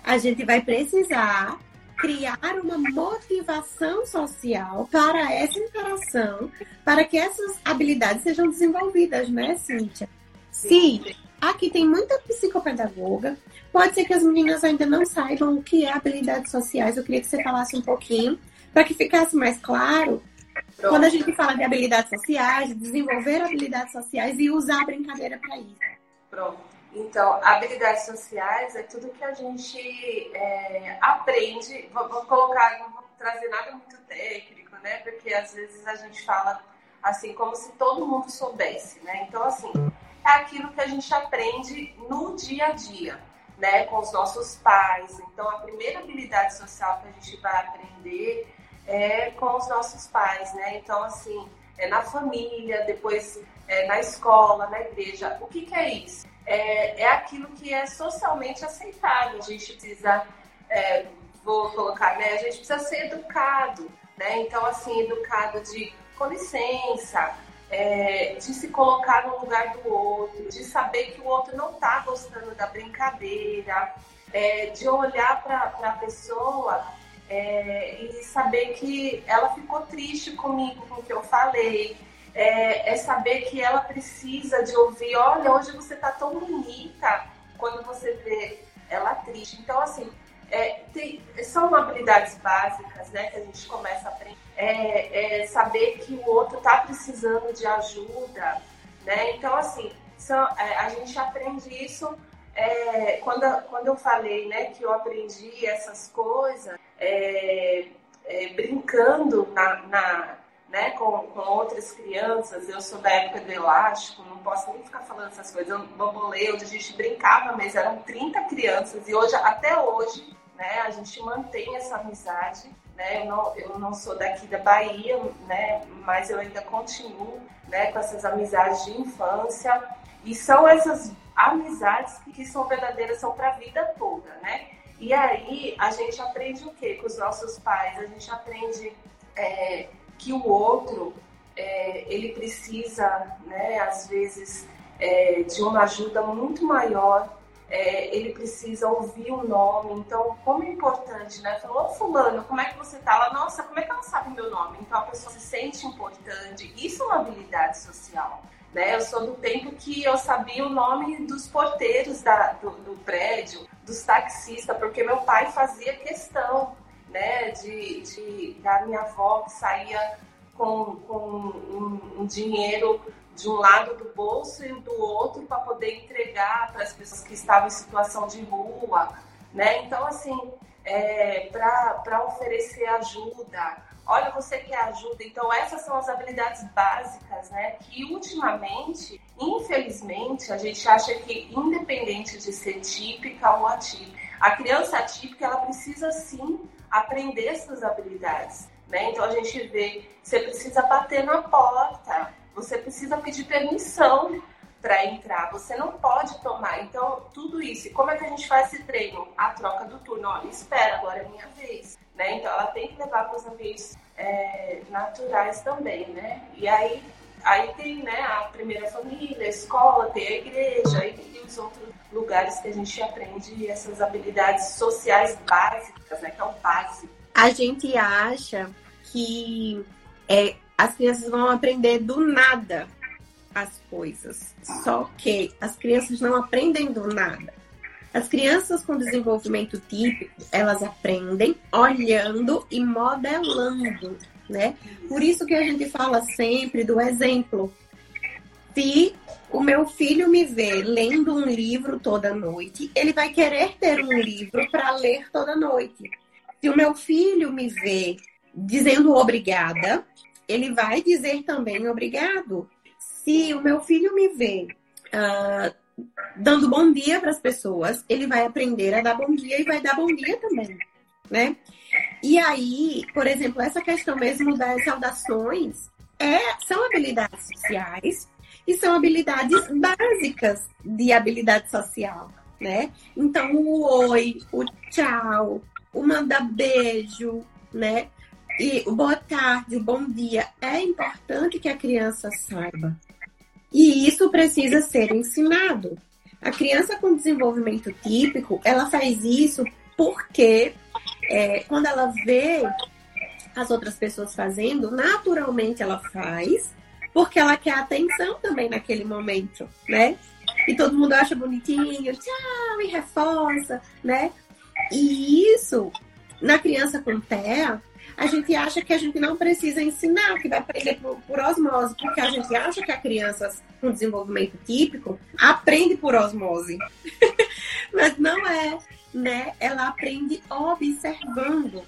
a gente vai precisar criar uma motivação social para essa interação, para que essas habilidades sejam desenvolvidas, né, Cíntia? Sim. Aqui tem muita psicopedagoga. Pode ser que as meninas ainda não saibam o que é habilidades sociais. Eu queria que você falasse um pouquinho, para que ficasse mais claro. Quando a gente fala de habilidades sociais, de desenvolver habilidades sociais e usar a brincadeira para isso. Pronto. Então, habilidades sociais é tudo que a gente é, aprende. Vou, colocar, não vou trazer nada muito técnico, né? Porque às vezes a gente fala assim como se todo mundo soubesse, né? Então, assim, é aquilo que a gente aprende no dia a dia, né, com os nossos pais. Então, a primeira habilidade social que a gente vai aprender é com os nossos pais, né? Então, assim, é na família, depois é na escola, na igreja. O que, que é isso? É, é aquilo que é socialmente aceitável. A gente precisa, é, vou colocar, né? A gente precisa ser educado, né? Então, assim, educado de com licença, é, de se colocar no lugar do outro, de saber que o outro não está gostando da brincadeira, é, de olhar para a pessoa é, e saber que ela ficou triste comigo, com o que eu falei. É, é, saber que ela precisa de ouvir, olha, hoje você está tão bonita quando você vê ela triste. Então, assim, é, tem, são habilidades básicas né, que a gente começa a aprender. É, é saber que o outro está precisando de ajuda. Né? Então, assim, são, é, a gente aprende isso é, quando, quando eu falei né, que eu aprendi essas coisas é, brincando na, na né, com, com outras crianças. Eu sou da época do elástico, não posso nem ficar falando essas coisas. Eu, bambolê, onde a gente brincava, mas eram 30 crianças. E hoje, até hoje, né? A gente mantém essa amizade, né? Eu não, eu não sou daqui da Bahia, né? Mas eu ainda continuo, né? Com essas amizades de infância e são essas amizades que, que são verdadeiras, são para a vida toda, né? E aí a gente aprende o que com os nossos pais? A gente aprende é, que o outro é, ele precisa, né? Às vezes é, de uma ajuda muito maior é, ele precisa ouvir o nome. Então, como é importante, né? Falou, fulano, como é que você tá? Ela, nossa, como é que ela sabe meu nome? Então, a pessoa se sente importante. Isso é uma habilidade social. Né? Eu sou do tempo que eu sabia o nome dos porteiros da, do, do prédio, dos taxistas, porque meu pai fazia questão né, de, de da minha avó que saía com, com um, um dinheiro de um lado do bolso e do outro para poder entregar para as pessoas que estavam em situação de rua, né? Então, assim, é, para oferecer ajuda, olha, você quer ajuda. Então, essas são as habilidades básicas, né? Que ultimamente, infelizmente, a gente acha que, independente de ser típica ou atípica, a criança atípica, ela precisa sim aprender essas habilidades, né? Então, a gente vê, você precisa bater na porta, você precisa pedir permissão para entrar, você não pode tomar. Então, tudo isso. E como é que a gente faz esse treino? A troca do turno. Olha, espera, agora é minha vez. Né? Então, ela tem que levar para os ambientes é, naturais também, né? E aí, aí tem né, a primeira família, a escola, tem a igreja e, os outros lugares que a gente aprende essas habilidades sociais básicas, né? Que é o básico. A gente acha que é, as crianças vão aprender do nada as coisas. Só que as crianças não aprendem do nada. As crianças com desenvolvimento típico, elas aprendem olhando e modelando, né? Por isso que a gente fala sempre do exemplo. Se o meu filho me vê lendo um livro toda noite, ele vai querer ter um livro para ler toda noite. Se o meu filho me vê dizendo obrigada, ele vai dizer também obrigado. Se o meu filho me vê uh, dando bom dia para as pessoas, ele vai aprender a dar bom dia e vai dar bom dia também, né? E aí, por exemplo, essa questão mesmo das saudações é, são habilidades sociais e são habilidades básicas de habilidade social, né? Então, o oi, o tchau, o mandar beijo, né? E o boa tarde, o bom dia é importante que a criança saiba. E isso precisa ser ensinado. A criança com desenvolvimento típico, ela faz isso porque é, quando ela vê as outras pessoas fazendo, naturalmente ela faz, porque ela quer atenção também naquele momento, né? E todo mundo acha bonitinho, tchau, e reforça, né? E isso, na criança com TEA, a gente acha que a gente não precisa ensinar, que vai aprender por, por osmose, porque a gente acha que a criança com desenvolvimento típico aprende por osmose. Mas não é, né? Ela aprende observando.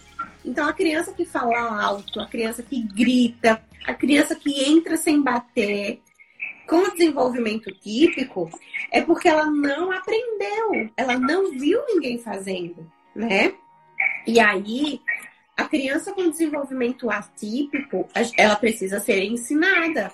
Então, a criança que fala alto, a criança que grita, a criança que entra sem bater, com o desenvolvimento típico, é porque ela não aprendeu, ela não viu ninguém fazendo, né? E aí, a criança com desenvolvimento atípico, ela precisa ser ensinada.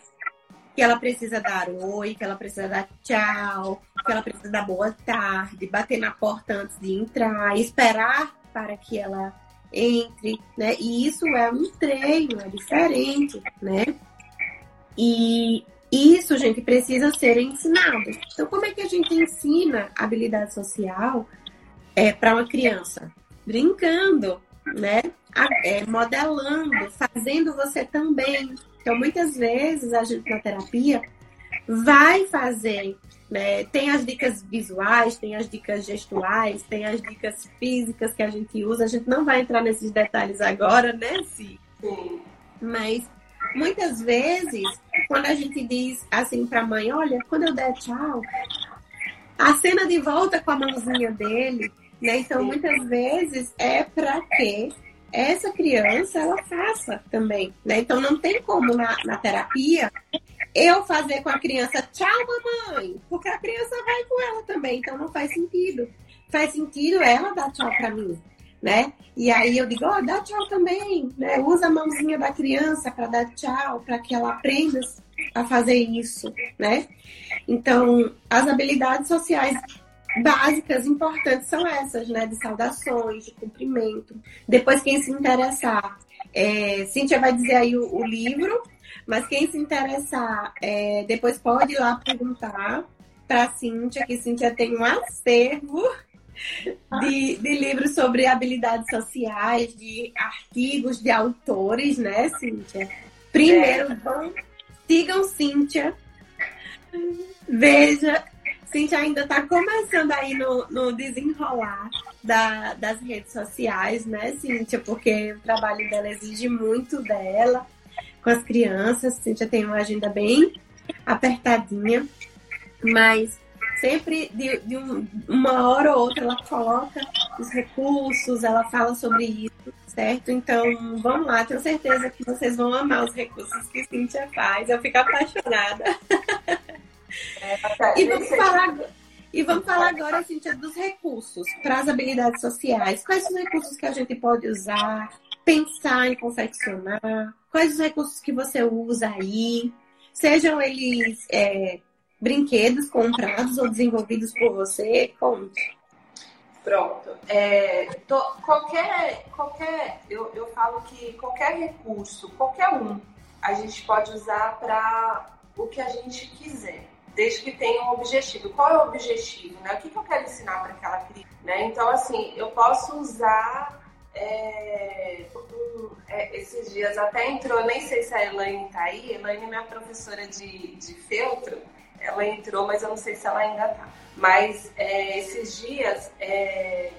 Que ela precisa dar oi, que ela precisa dar tchau, que ela precisa dar boa tarde, bater na porta antes de entrar, esperar para que ela entre, né? E isso é um treino, é diferente, né? E isso, gente, precisa ser ensinado. Então, como é que a gente ensina habilidade social é, para uma criança? Brincando, né? É, modelando, fazendo você também. Então, muitas vezes a gente na terapia vai fazer, né? Tem as dicas visuais, tem as dicas gestuais, tem as dicas físicas que a gente usa. A gente não vai entrar nesses detalhes agora, né, Sim. Mas muitas vezes, quando a gente diz assim para a mãe, olha, quando eu der tchau, a cena de volta com a mãozinha dele, né? Então, muitas vezes é para que essa criança ela faça também, né? Então, não tem como na, na terapia eu fazer com a criança tchau, mamãe, porque a criança vai com ela também, então não faz sentido. Faz sentido ela dar tchau para mim, né? E aí eu digo, ó, oh, dá tchau também, né? Usa a mãozinha da criança para dar tchau, para que ela aprenda a fazer isso, né? Então, as habilidades sociais básicas importantes são essas, né? De saudações, de cumprimento. Depois, quem se interessar, é, Cíntia vai dizer aí o, o livro, mas quem se interessar, é, depois pode ir lá perguntar para Cíntia, que Cíntia tem um acervo de, de, livros sobre habilidades sociais, de artigos de autores, né, Cíntia? Primeiro, vão, sigam Cíntia. Veja Cintia ainda está começando aí no, no desenrolar da, das redes sociais, né, Cíntia? Porque o trabalho dela exige muito dela com as crianças. Cíntia tem uma agenda bem apertadinha, mas sempre de, de um, uma hora ou outra ela coloca os recursos, ela fala sobre isso, certo? Então, vamos lá, tenho certeza que vocês vão amar os recursos que Cíntia faz. Eu fico apaixonada. É, e vamos falar, e vamos falar agora, Cíntia, dos recursos para as habilidades sociais. Quais os recursos que a gente pode usar? Pensar em confeccionar? Quais os recursos que você usa aí? Sejam eles é, brinquedos comprados ou desenvolvidos por você? Conte. Pronto. É, tô, qualquer, qualquer, eu, eu falo que qualquer recurso, qualquer um, a gente pode usar para o que a gente quiser desde que tenha um objetivo. Qual é o objetivo? Né? O que, que eu quero ensinar para aquela criança? Né? Então, assim, eu posso usar. É, um, é, esses dias até entrou, nem sei se a Elaine está aí. Elaine é minha professora de, de feltro. Ela entrou, mas eu não sei se ela ainda está. Mas é, esses dias é,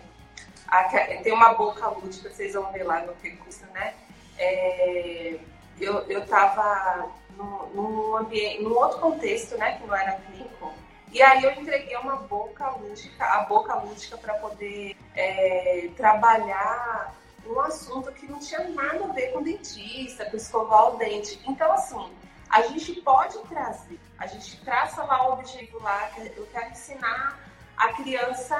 a, tem uma boca lúdica, vocês vão ver lá no recurso, né? É, eu, eu tava num, ambiente, num outro contexto, né, que não era clínico, e aí eu entreguei uma boca lúdica, a boca lúdica para poder é, trabalhar um assunto que não tinha nada a ver com dentista, com escovar o dente. Então, assim, a gente pode trazer, a gente traça lá o objetivo lá, eu quero ensinar a criança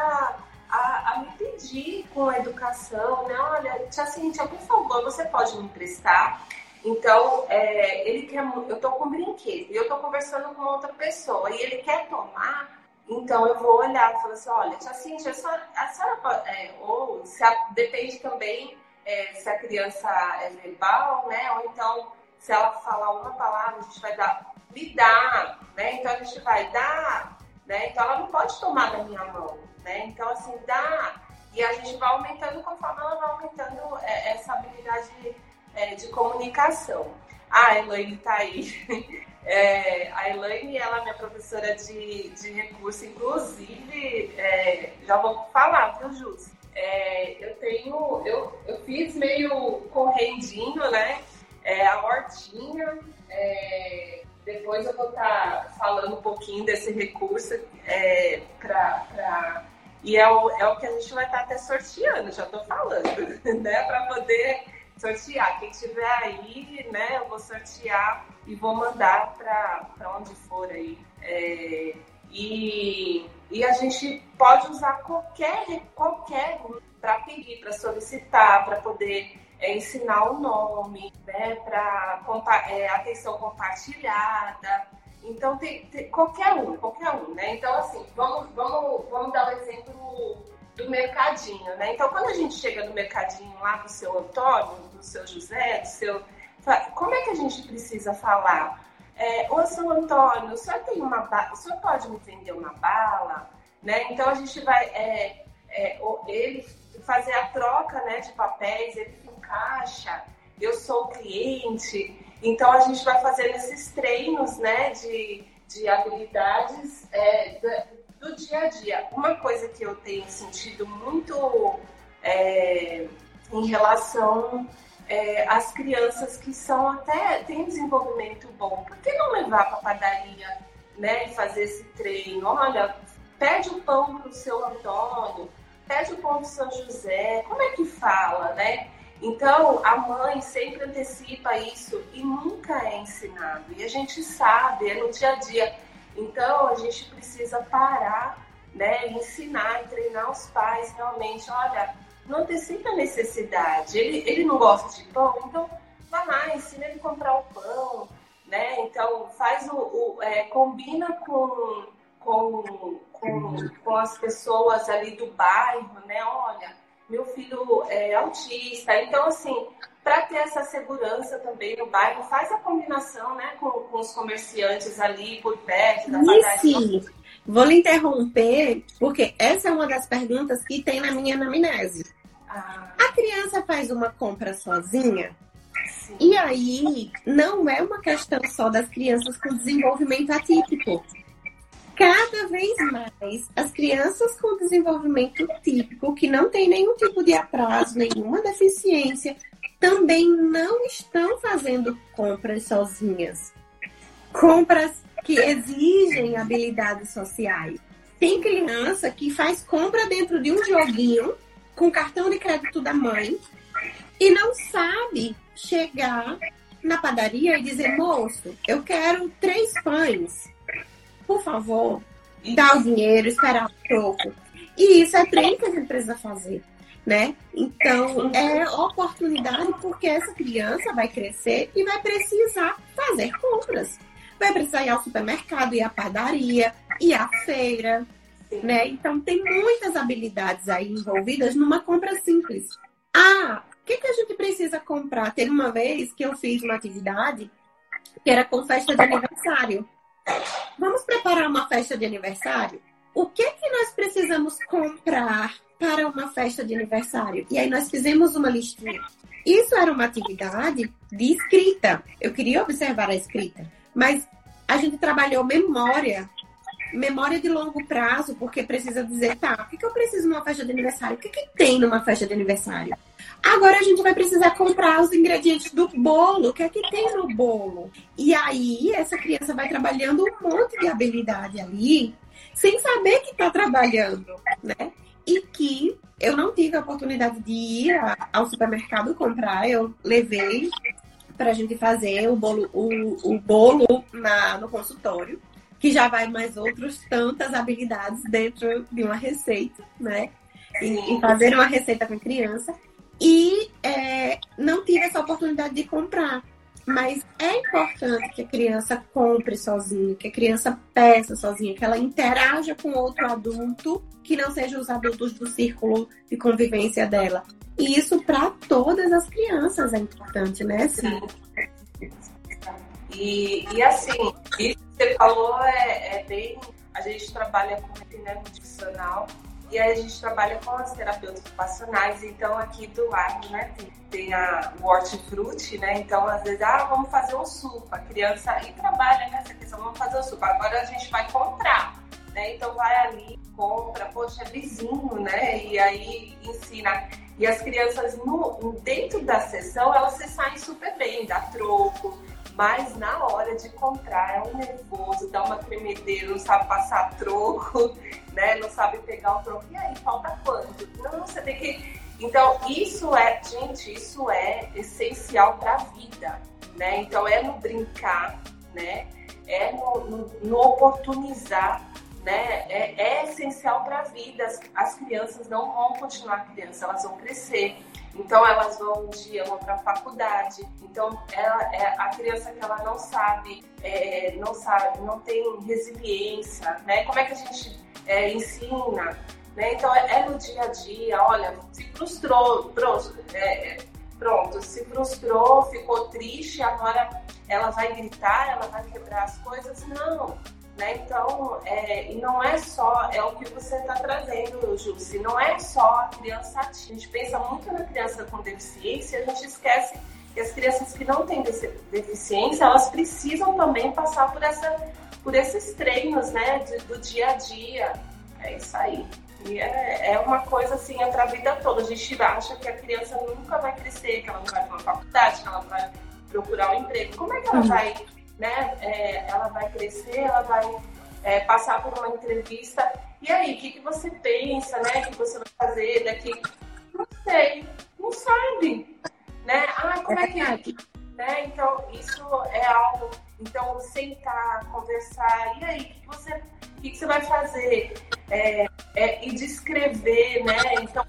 a, a me pedir com a educação, né? Olha, tia Cintia, por favor, você pode me emprestar? Então, é, ele quer, eu tô com brinquedo e eu tô conversando com outra pessoa e ele quer tomar, então eu vou olhar e falar assim, olha, tia Cintia, a senhora, a senhora é, ou se a, depende também é, se a criança é verbal, né? Ou então, se ela falar uma palavra, a gente vai dar, me dá, né? Então a gente vai dar, né? Então ela não pode tomar da minha mão, né? Então, assim, dá. E a gente vai aumentando conforme ela vai aumentando é, essa habilidade é, de comunicação. A Elaine está aí. É, a Elaine, ela é minha professora de, de recurso, inclusive, é, já vou falar, viu, Júlio? É, eu tenho, eu, eu fiz meio correndinho, né? É, a hortinha, é, depois eu vou estar tá falando um pouquinho desse recurso é, para e é o, é o que a gente vai estar tá até sorteando, já estou falando, né? Para poder sortear. Quem tiver aí, né, eu vou sortear e vou mandar para onde for aí. É, e, e a gente pode usar qualquer, qualquer para pedir, para solicitar, para poder é, ensinar o nome, né, para é, atenção compartilhada. Então, tem, tem, qualquer um, qualquer um, né? Então, assim, vamos, vamos, vamos dar um exemplo do mercadinho, né? Então, quando a gente chega no mercadinho lá do seu Antônio, do seu José, do seu. Como é que a gente precisa falar? É, Ô, seu Antônio, o senhor tem uma bala, o senhor pode me vender uma bala? Né? Então, a gente vai. É, é, ele fazer a troca né, de papéis, ele encaixa, eu sou o cliente. Então, a gente vai fazendo esses treinos né, de, de habilidades é, do dia a dia. Uma coisa que eu tenho sentido muito é, em relação é, às crianças que são até têm desenvolvimento bom, por que não levar para a padaria né, e fazer esse treino? Olha, pede o pão para o seu Antônio, pede o pão para o seu José, como é que fala, né? Então, a mãe sempre antecipa isso e nunca é ensinado. E a gente sabe, é no dia a dia. Então a gente precisa parar, né, ensinar e treinar os pais realmente, olha, não antecipa a necessidade. Ele, ele não gosta de pão, então vai lá, ensina ele a comprar o pão, né? Então faz o, o é, combina com, com, com, com as pessoas ali do bairro, né? Olha, meu filho é autista, então assim para ter essa segurança também no bairro, faz a combinação né, com, com os comerciantes ali por perto da padaria. Vou lhe interromper, porque essa é uma das perguntas que tem na minha anamnese. Ah. A criança faz uma compra sozinha? Sim. E aí, não é uma questão só das crianças com desenvolvimento atípico. Cada vez mais, as crianças com desenvolvimento típico, que não tem nenhum tipo de atraso, nenhuma deficiência, também não estão fazendo compras sozinhas. Compras que exigem habilidades sociais. Tem criança que faz compra dentro de um joguinho com cartão de crédito da mãe e não sabe chegar na padaria e dizer: moço, eu quero três pães. Por favor, dá o dinheiro, esperar um pouco. E isso é treino que a gente precisa fazer né? Então, é oportunidade porque essa criança vai crescer e vai precisar fazer compras. Vai precisar ir ao supermercado, ir à padaria, ir à feira, né? Então, tem muitas habilidades aí envolvidas numa compra simples. Ah, o que, que a gente precisa comprar? Teve uma vez que eu fiz uma atividade que era com festa de aniversário. Vamos preparar uma festa de aniversário? O que que nós precisamos comprar para uma festa de aniversário. E aí nós fizemos uma listinha. Isso era uma atividade de escrita. Eu queria observar a escrita, mas a gente trabalhou memória memória de longo prazo, porque precisa dizer, tá, o que, que eu preciso numa festa de aniversário? O que, que tem numa festa de aniversário? Agora a gente vai precisar comprar os ingredientes do bolo. O que é que tem no bolo? E aí essa criança vai trabalhando um monte de habilidade ali, sem saber que está trabalhando, né? E que eu não tive a oportunidade de ir ao supermercado comprar, eu levei para a gente fazer o bolo, o, o bolo na, no consultório, que já vai mais outras tantas habilidades dentro de uma receita, né? E, e fazer uma receita com criança. E é, não tive essa oportunidade de comprar. Mas é importante que a criança compre sozinha, que a criança peça sozinha, que ela interaja com outro adulto que não sejam os adultos do círculo de convivência dela. E isso para todas as crianças é importante, né? Sim. E, e assim, isso você falou é, é bem. A gente trabalha com né, nutricional e aí a gente trabalha com as terapeutas ocupacionais, então aqui do lado, né, tem, tem a hortifruti, né, então às vezes, ah, vamos fazer um suco, a criança aí trabalha nessa questão, vamos fazer um suco, agora a gente vai comprar, né, então vai ali, compra, poxa, é vizinho, né, e aí ensina. E as crianças no, dentro da sessão, elas se saem super bem, dá troco, mas na hora de comprar é um nervoso, dá uma tremedeira, não sabe passar troco, né? Não sabe pegar o troco. E aí, falta quanto? Não, você tem que. Então, isso é, gente, isso é essencial para a vida, né? Então, é no brincar, né? É no, no, no oportunizar, né? É, é essencial para a vida. As, as crianças não vão continuar crianças, elas vão crescer. Então elas vão um dia vão para a faculdade. Então ela é a criança que ela não sabe, é, não sabe, não tem resiliência, né? Como é que a gente é, ensina? Né? Então é, é, no dia a dia. Olha, se frustrou, pronto, é, pronto, se frustrou, ficou triste, agora ela vai gritar, ela vai quebrar as coisas? Não. Né? Então, é, e não é só, é o que você está trazendo, Jússi, não é só a criança ativa. A gente pensa muito na criança com deficiência, a gente esquece que as crianças que não têm deficiência, elas precisam também passar por, essa, por esses treinos, né, de, do dia a dia. É isso aí. E é, é uma coisa assim, é para a vida toda. A gente acha que a criança nunca vai crescer, que ela não vai para uma faculdade, que ela não vai procurar um emprego. Como é que ela uhum. vai né? É, ela vai crescer, ela vai é, passar por uma entrevista. E aí, o que, que você pensa, né? que você vai fazer daqui? Não sei, não sabe, né? Ah, como é que é? Né? Então, isso é algo. Então, sentar, conversar. E aí, o que, você, o que você vai fazer? É, é, e descrever, né? Então,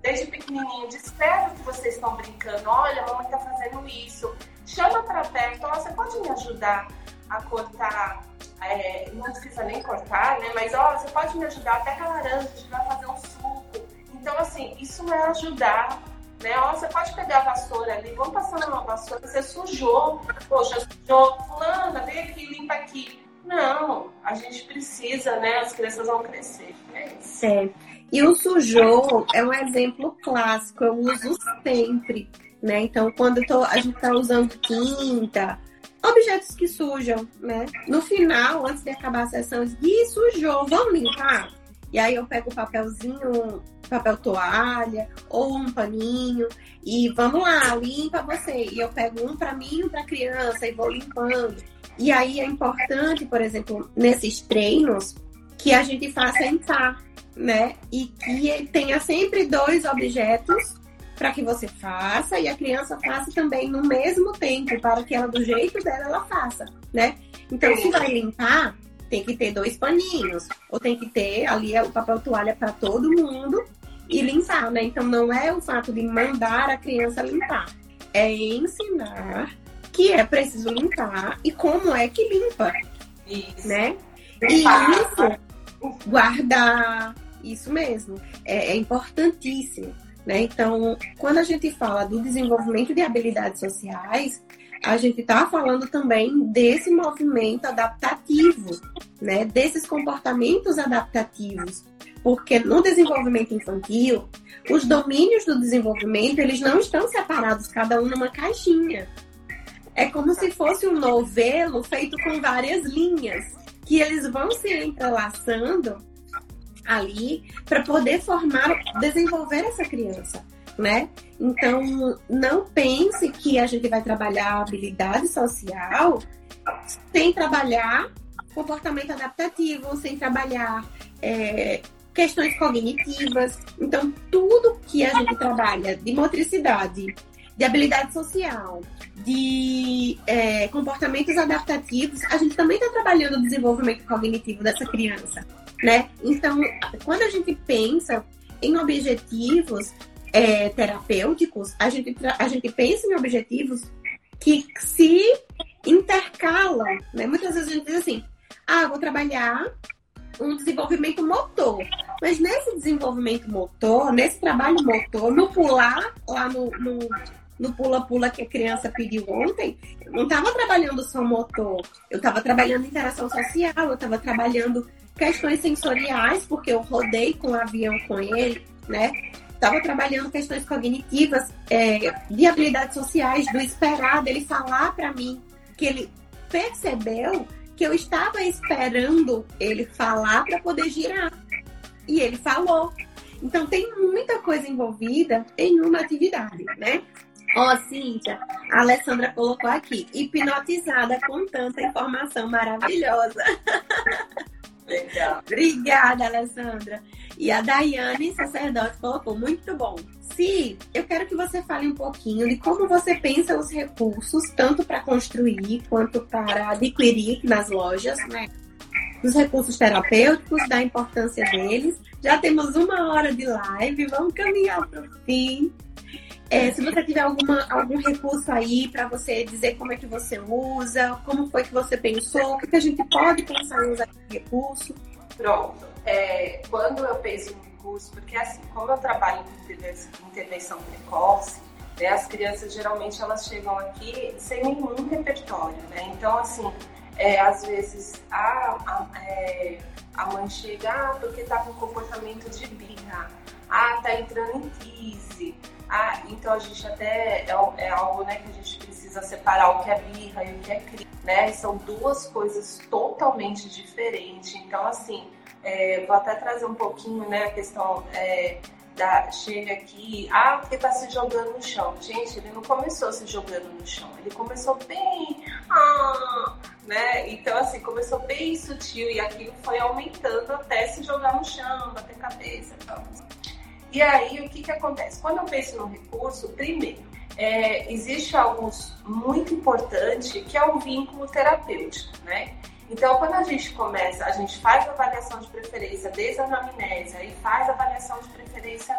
desde pequenininho, descreve o que vocês estão brincando. Olha, a mamãe está fazendo isso chama para perto, ó, você pode me ajudar a cortar, é, não precisa nem cortar, né? Mas ó, você pode me ajudar até a laranja, a gente vai fazer um suco. Então, assim, isso é ajudar, né? Ó, você pode pegar a vassoura ali, vamos passar numa vassoura, você sujou, poxa, sujou, fulana, vem aqui, limpa aqui. Não, a gente precisa, né? As crianças vão crescer. É isso. É. E o sujou é um exemplo clássico, eu uso sempre né? Então, quando tô, a gente está usando tinta, objetos que sujam, né? No final, antes de acabar a sessão, e sujou, vamos limpar? E aí eu pego o papelzinho, papel toalha ou um paninho e vamos lá, limpa você. E eu pego um para mim, um para criança e vou limpando. E aí é importante, por exemplo, nesses treinos, que a gente faça em par, né? E que tenha sempre dois objetos para que você faça e a criança faça também no mesmo tempo, para que ela, do jeito dela, ela faça, né? Então, se vai limpar, tem que ter dois paninhos, ou tem que ter ali o papel toalha para todo mundo e limpar, né? Então, não é o fato de mandar a criança limpar, é ensinar que é preciso limpar e como é que limpa, isso. né? E isso, guardar, isso mesmo, é, é importantíssimo. Né? Então, quando a gente fala do desenvolvimento de habilidades sociais, a gente está falando também desse movimento adaptativo, né? desses comportamentos adaptativos. Porque no desenvolvimento infantil, os domínios do desenvolvimento, eles não estão separados, cada um numa caixinha. É como se fosse um novelo feito com várias linhas que eles vão se entrelaçando ali para poder formar, desenvolver essa criança, né? Então, não pense que a gente vai trabalhar habilidade social sem trabalhar comportamento adaptativo, sem trabalhar é, questões cognitivas. Então, tudo que a gente trabalha de motricidade, de habilidade social, de é, comportamentos adaptativos, a gente também está trabalhando o desenvolvimento cognitivo dessa criança, né? Então, quando a gente pensa em objetivos é, terapêuticos, a gente, a gente pensa em objetivos que se intercalam, né? Muitas vezes a gente diz assim, ah, vou trabalhar um desenvolvimento motor. Mas nesse desenvolvimento motor, nesse trabalho motor, no pular lá no, no pula-pula que a criança pediu ontem, eu não estava trabalhando só motor, eu estava trabalhando interação social, eu estava trabalhando questões sensoriais, porque eu rodei com o avião com ele, né? Estava trabalhando questões cognitivas, é, de habilidades sociais, do esperar, dele falar para mim que ele percebeu que eu estava esperando ele falar para poder girar. E ele falou. Então tem muita coisa envolvida em uma atividade, né? Ó, oh, Cíntia, a Alessandra colocou aqui, hipnotizada com tanta informação maravilhosa. Legal. Obrigada, Alessandra. E a Daiane, sacerdote, colocou muito bom. Si, eu quero que você fale um pouquinho de como você pensa os recursos, tanto para construir quanto para adquirir nas lojas, né? Os recursos terapêuticos, da importância deles. Já temos uma hora de live, vamos caminhar para o fim. É, se você tiver alguma, algum recurso aí para você dizer como é que você usa, como foi que você pensou, o que, que a gente pode pensar em usar esse recurso. Pronto. É, quando eu penso em recurso, porque assim, como eu trabalho com intervenção precoce, né, as crianças geralmente elas chegam aqui sem nenhum repertório, né? Então, assim, é, às vezes a, a, é, a mãe chega ah, porque tá com comportamento de birra, ah, tá entrando em crise, ah, então a gente até é, é, algo né, que a gente precisa separar o que é birra e o que é crise, né? São duas coisas totalmente diferentes. Então, assim, é, vou até trazer um pouquinho né, a questão é, da chega aqui, ah, porque tá se jogando no chão. Gente, ele não começou se jogando no chão, ele começou bem, ah, né? Então, assim, começou bem sutil e aquilo foi aumentando até se jogar no chão, bater cabeça e tal. E aí, o que, que acontece? Quando eu penso no recurso, primeiro, é, existe algo muito importante que é o vínculo terapêutico, né? Então, quando a gente começa, a gente faz a avaliação de preferência desde a anamnésia e faz a avaliação de preferência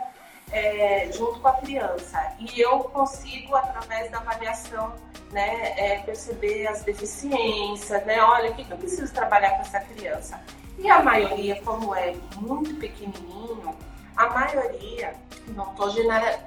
é, junto com a criança. E eu consigo, através da avaliação, né, é, perceber as deficiências, né? Olha, o que eu preciso trabalhar com essa criança? E a maioria, como é muito pequenininho, a maioria, não estou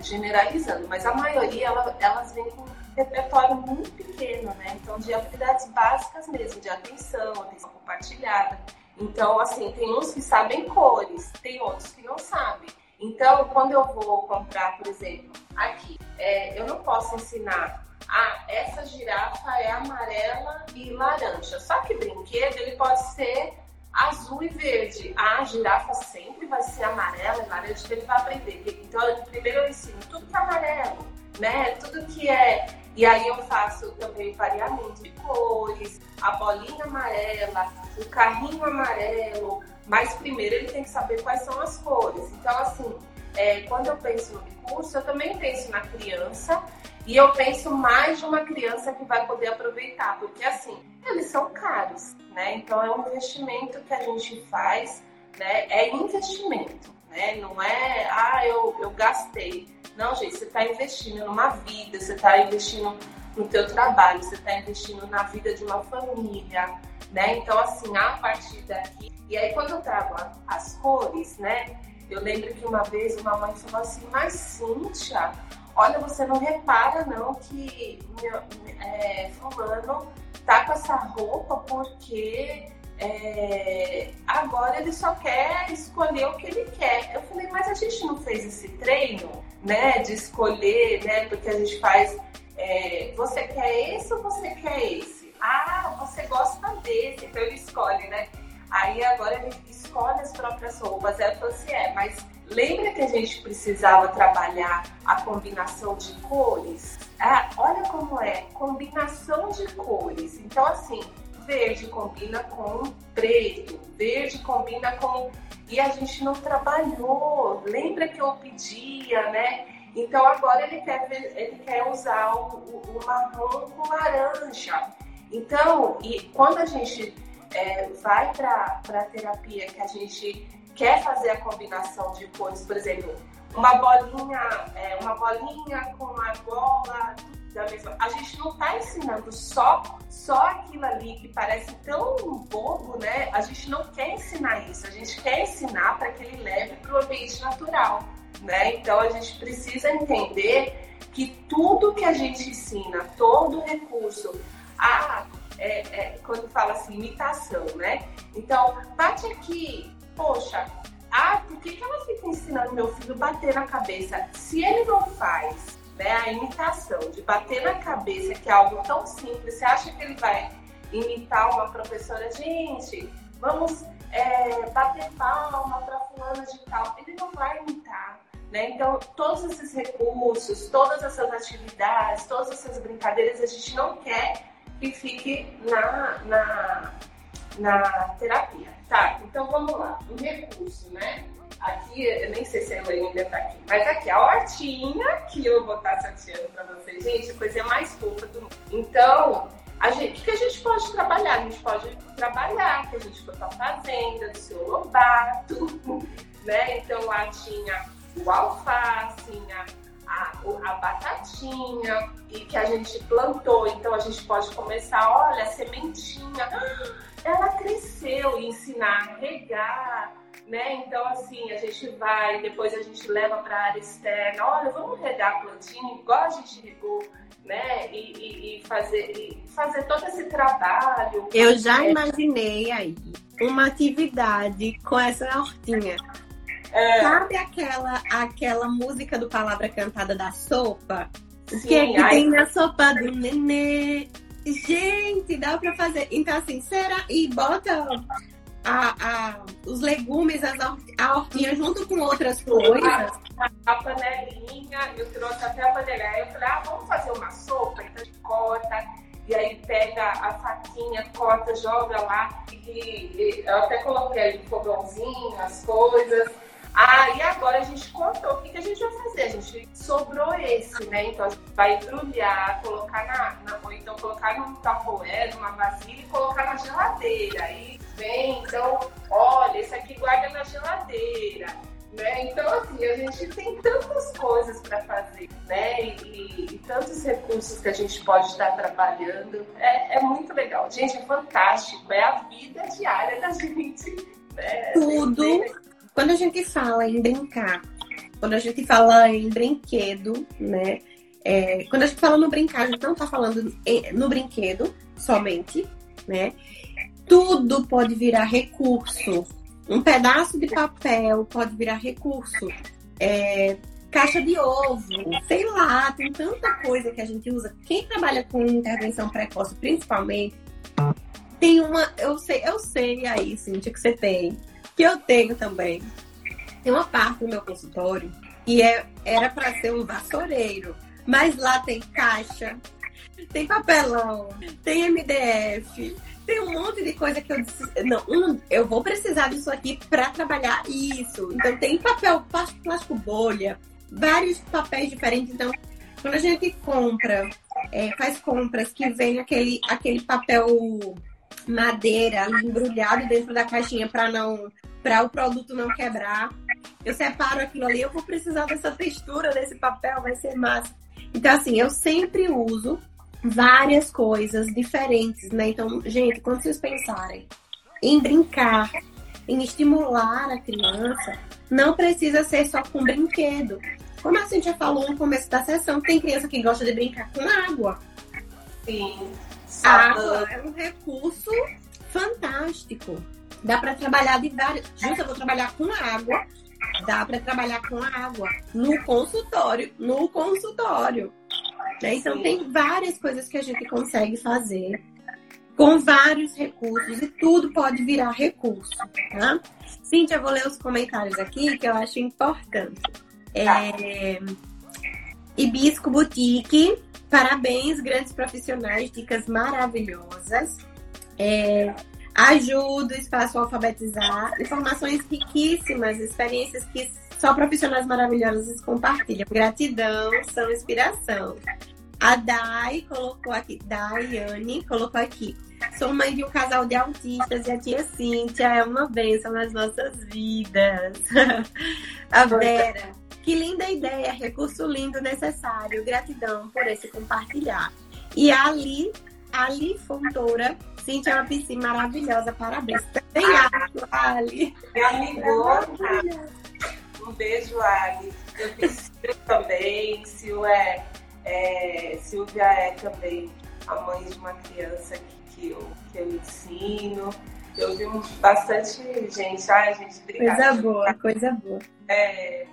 generalizando, mas a maioria ela, elas vêm com um repertório muito pequeno, né? Então, de habilidades básicas mesmo, de atenção, atenção compartilhada. Então, assim, tem uns que sabem cores, tem outros que não sabem. Então, quando eu vou comprar, por exemplo, aqui, é, eu não posso ensinar ah, essa girafa é amarela e laranja. Só que brinquedo ele pode ser azul e verde. A girafa sempre vai ser amarela e laranja, que ele vai aprender. Então, primeiro eu ensino tudo que é amarelo, né? Tudo que é. E aí eu faço também variamento de cores, a bolinha amarela, o carrinho amarelo. Mas primeiro ele tem que saber quais são as cores. Então, assim, é, quando eu penso no recurso, eu também penso na criança e eu penso mais de uma criança que vai poder aproveitar, porque assim, eles são caros, né? Então é um investimento que a gente faz, né? É investimento, né? Não é, ah, eu, eu gastei. Não, gente, você está investindo numa vida, você está investindo no teu trabalho, você está investindo na vida de uma família, né? Então, assim, a partir daqui... E aí, quando eu trago as cores, né? Eu lembro que uma vez uma mãe falou assim, mas Cíntia, olha, você não repara não que meu, é, fulano tá com essa roupa porque é, agora ele só quer escolher o que ele quer. Eu falei, mas a gente não fez esse treino, né, de escolher, né, porque a gente faz, é, você quer esse ou você quer esse? Ah, você gosta desse, então ele escolhe, né? Aí agora ele escolhe as próprias roupas. Eu falei assim, é, mas lembra que a gente precisava trabalhar a combinação de cores? Ah, olha como é, combinação de cores. Então, assim, verde combina com preto, verde combina com. E a gente não trabalhou. Lembra que eu pedia, né? Então agora ele quer, ele quer usar o, o, o marrom com laranja. Então, e quando a gente é, vai para a terapia que a gente quer fazer a combinação de cores, por exemplo, uma bolinha, é, uma bolinha com uma bola da mesma. A gente não está ensinando só só aquilo ali que parece tão bobo, né? A gente não quer ensinar isso. A gente quer ensinar para que ele leve para o ambiente natural, né? Então a gente precisa entender que tudo que a gente ensina, todo recurso, a é, é, quando fala assim, imitação, né? Então, bate aqui, poxa, ah, por que, que ela fica ensinando meu filho bater na cabeça? Se ele não faz né, a imitação de bater na cabeça, que é algo tão simples, você acha que ele vai imitar uma professora? Gente, vamos é, bater palma para fulana de tal. Ele não vai imitar. Né? Então, todos esses recursos, todas essas atividades, todas essas brincadeiras, a gente não quer que fique na, na, na terapia. Tá, então vamos lá. O recurso, né? Aqui, eu nem sei se ela ainda tá aqui, mas aqui, a hortinha que eu vou estar sorteando para vocês, gente, a coisa mais fofa do mundo. Então, a o que a gente pode trabalhar? A gente pode trabalhar, que a gente foi pra fazenda, do seu Lobato, né? Então lá tinha o alface, a, a batatinha e que a gente plantou. Então a gente pode começar, olha, a sementinha, ela cresceu e ensinar a regar, né? Então assim, a gente vai, depois a gente leva para a área externa, olha, vamos regar a plantinha igual a gente regou. Né? E, e, e fazer, e fazer todo esse trabalho. Eu já imaginei aí uma atividade com essa hortinha é... Sabe aquela, aquela música do Palavra Cantada da sopa? O que é que ai... tem na sopa do nenê? Gente, dá pra fazer. Então, assim, será? E bota a, a, os legumes, as, a hortinha junto com outras coisas. A, a, panelinha, eu trouxe até a panelinha. Eu falei, ah, vamos fazer uma sopa? Então corta, e aí pega a faquinha, corta, joga lá. E, e eu até coloquei ali fogãozinho, as coisas. Ah, e agora a gente contou o que, que, a gente vai fazer. A gente sobrou esse, né? Então a gente vai embrulhar, colocar na, na ou então colocar num tapoé, numa vasilha e colocar na geladeira. Aí vem, então, olha, esse aqui guarda na geladeira. Né? Então, assim, a gente tem tantas coisas para fazer, né? E, e, e, tantos recursos que a gente pode estar trabalhando. É, é muito legal. Gente, é fantástico. É a vida diária da gente. Né? Tudo quando a gente fala em brincar, quando a gente fala em brinquedo, né? É, quando a gente fala no brincar, a gente não está falando no brinquedo somente, né? Tudo pode virar recurso. Um pedaço de papel pode virar recurso. É, caixa de ovo, sei lá, tem tanta coisa que a gente usa. Quem trabalha com intervenção precoce, principalmente, tem uma. Eu sei, eu sei aí, Cintia, que você tem que eu tenho também. Tem uma parte do meu consultório que é, era para ser um vassoureiro, mas lá tem caixa, tem papelão, tem MDF, tem um monte de coisa que eu disse, não, eu vou precisar disso aqui para trabalhar isso. Então tem papel plástico bolha, vários papéis diferentes. Então, quando a gente compra, é, faz compras que vem aquele, aquele papel madeira embrulhado dentro da caixinha para não para o produto não quebrar. Eu separo aquilo ali, eu vou precisar dessa textura desse papel, vai ser massa. Então assim, eu sempre uso várias coisas diferentes, né? Então, gente, quando vocês pensarem em brincar, em estimular a criança, não precisa ser só com brinquedo. Como a Cintia falou no começo da sessão, tem criança que gosta de brincar com água. Sim. A água é um recurso fantástico. Dá para trabalhar de várias. Gente, eu vou trabalhar com água. Dá para trabalhar com água no consultório. No consultório. Né? Então, tem várias coisas que a gente consegue fazer com vários recursos e tudo pode virar recurso, tá? Cíntia, eu vou ler os comentários aqui que eu acho importante. É... Hibisco Boutique, parabéns, grandes profissionais, dicas maravilhosas. É... Ajuda o espaço a alfabetizar, informações riquíssimas, experiências que só profissionais maravilhosos compartilham. Gratidão, são inspiração. A Dai colocou aqui, Daiane colocou aqui. Sou mãe de um casal de autistas e a tia Cíntia é uma bênção nas nossas vidas. a Vera, que linda ideia, recurso lindo necessário. Gratidão por esse compartilhar. E Ali, Ali Fontoura, Cíntia é uma piscina maravilhosa, parabéns. Também acho, Ali. Minha amigona. Um beijo, Ali. Eu também. Sil é é, Silvia é também a mãe de uma criança que, que, eu, que eu ensino. Eu vi bastante gente. Ai, gente, obrigada. Coisa boa, coisa boa. É.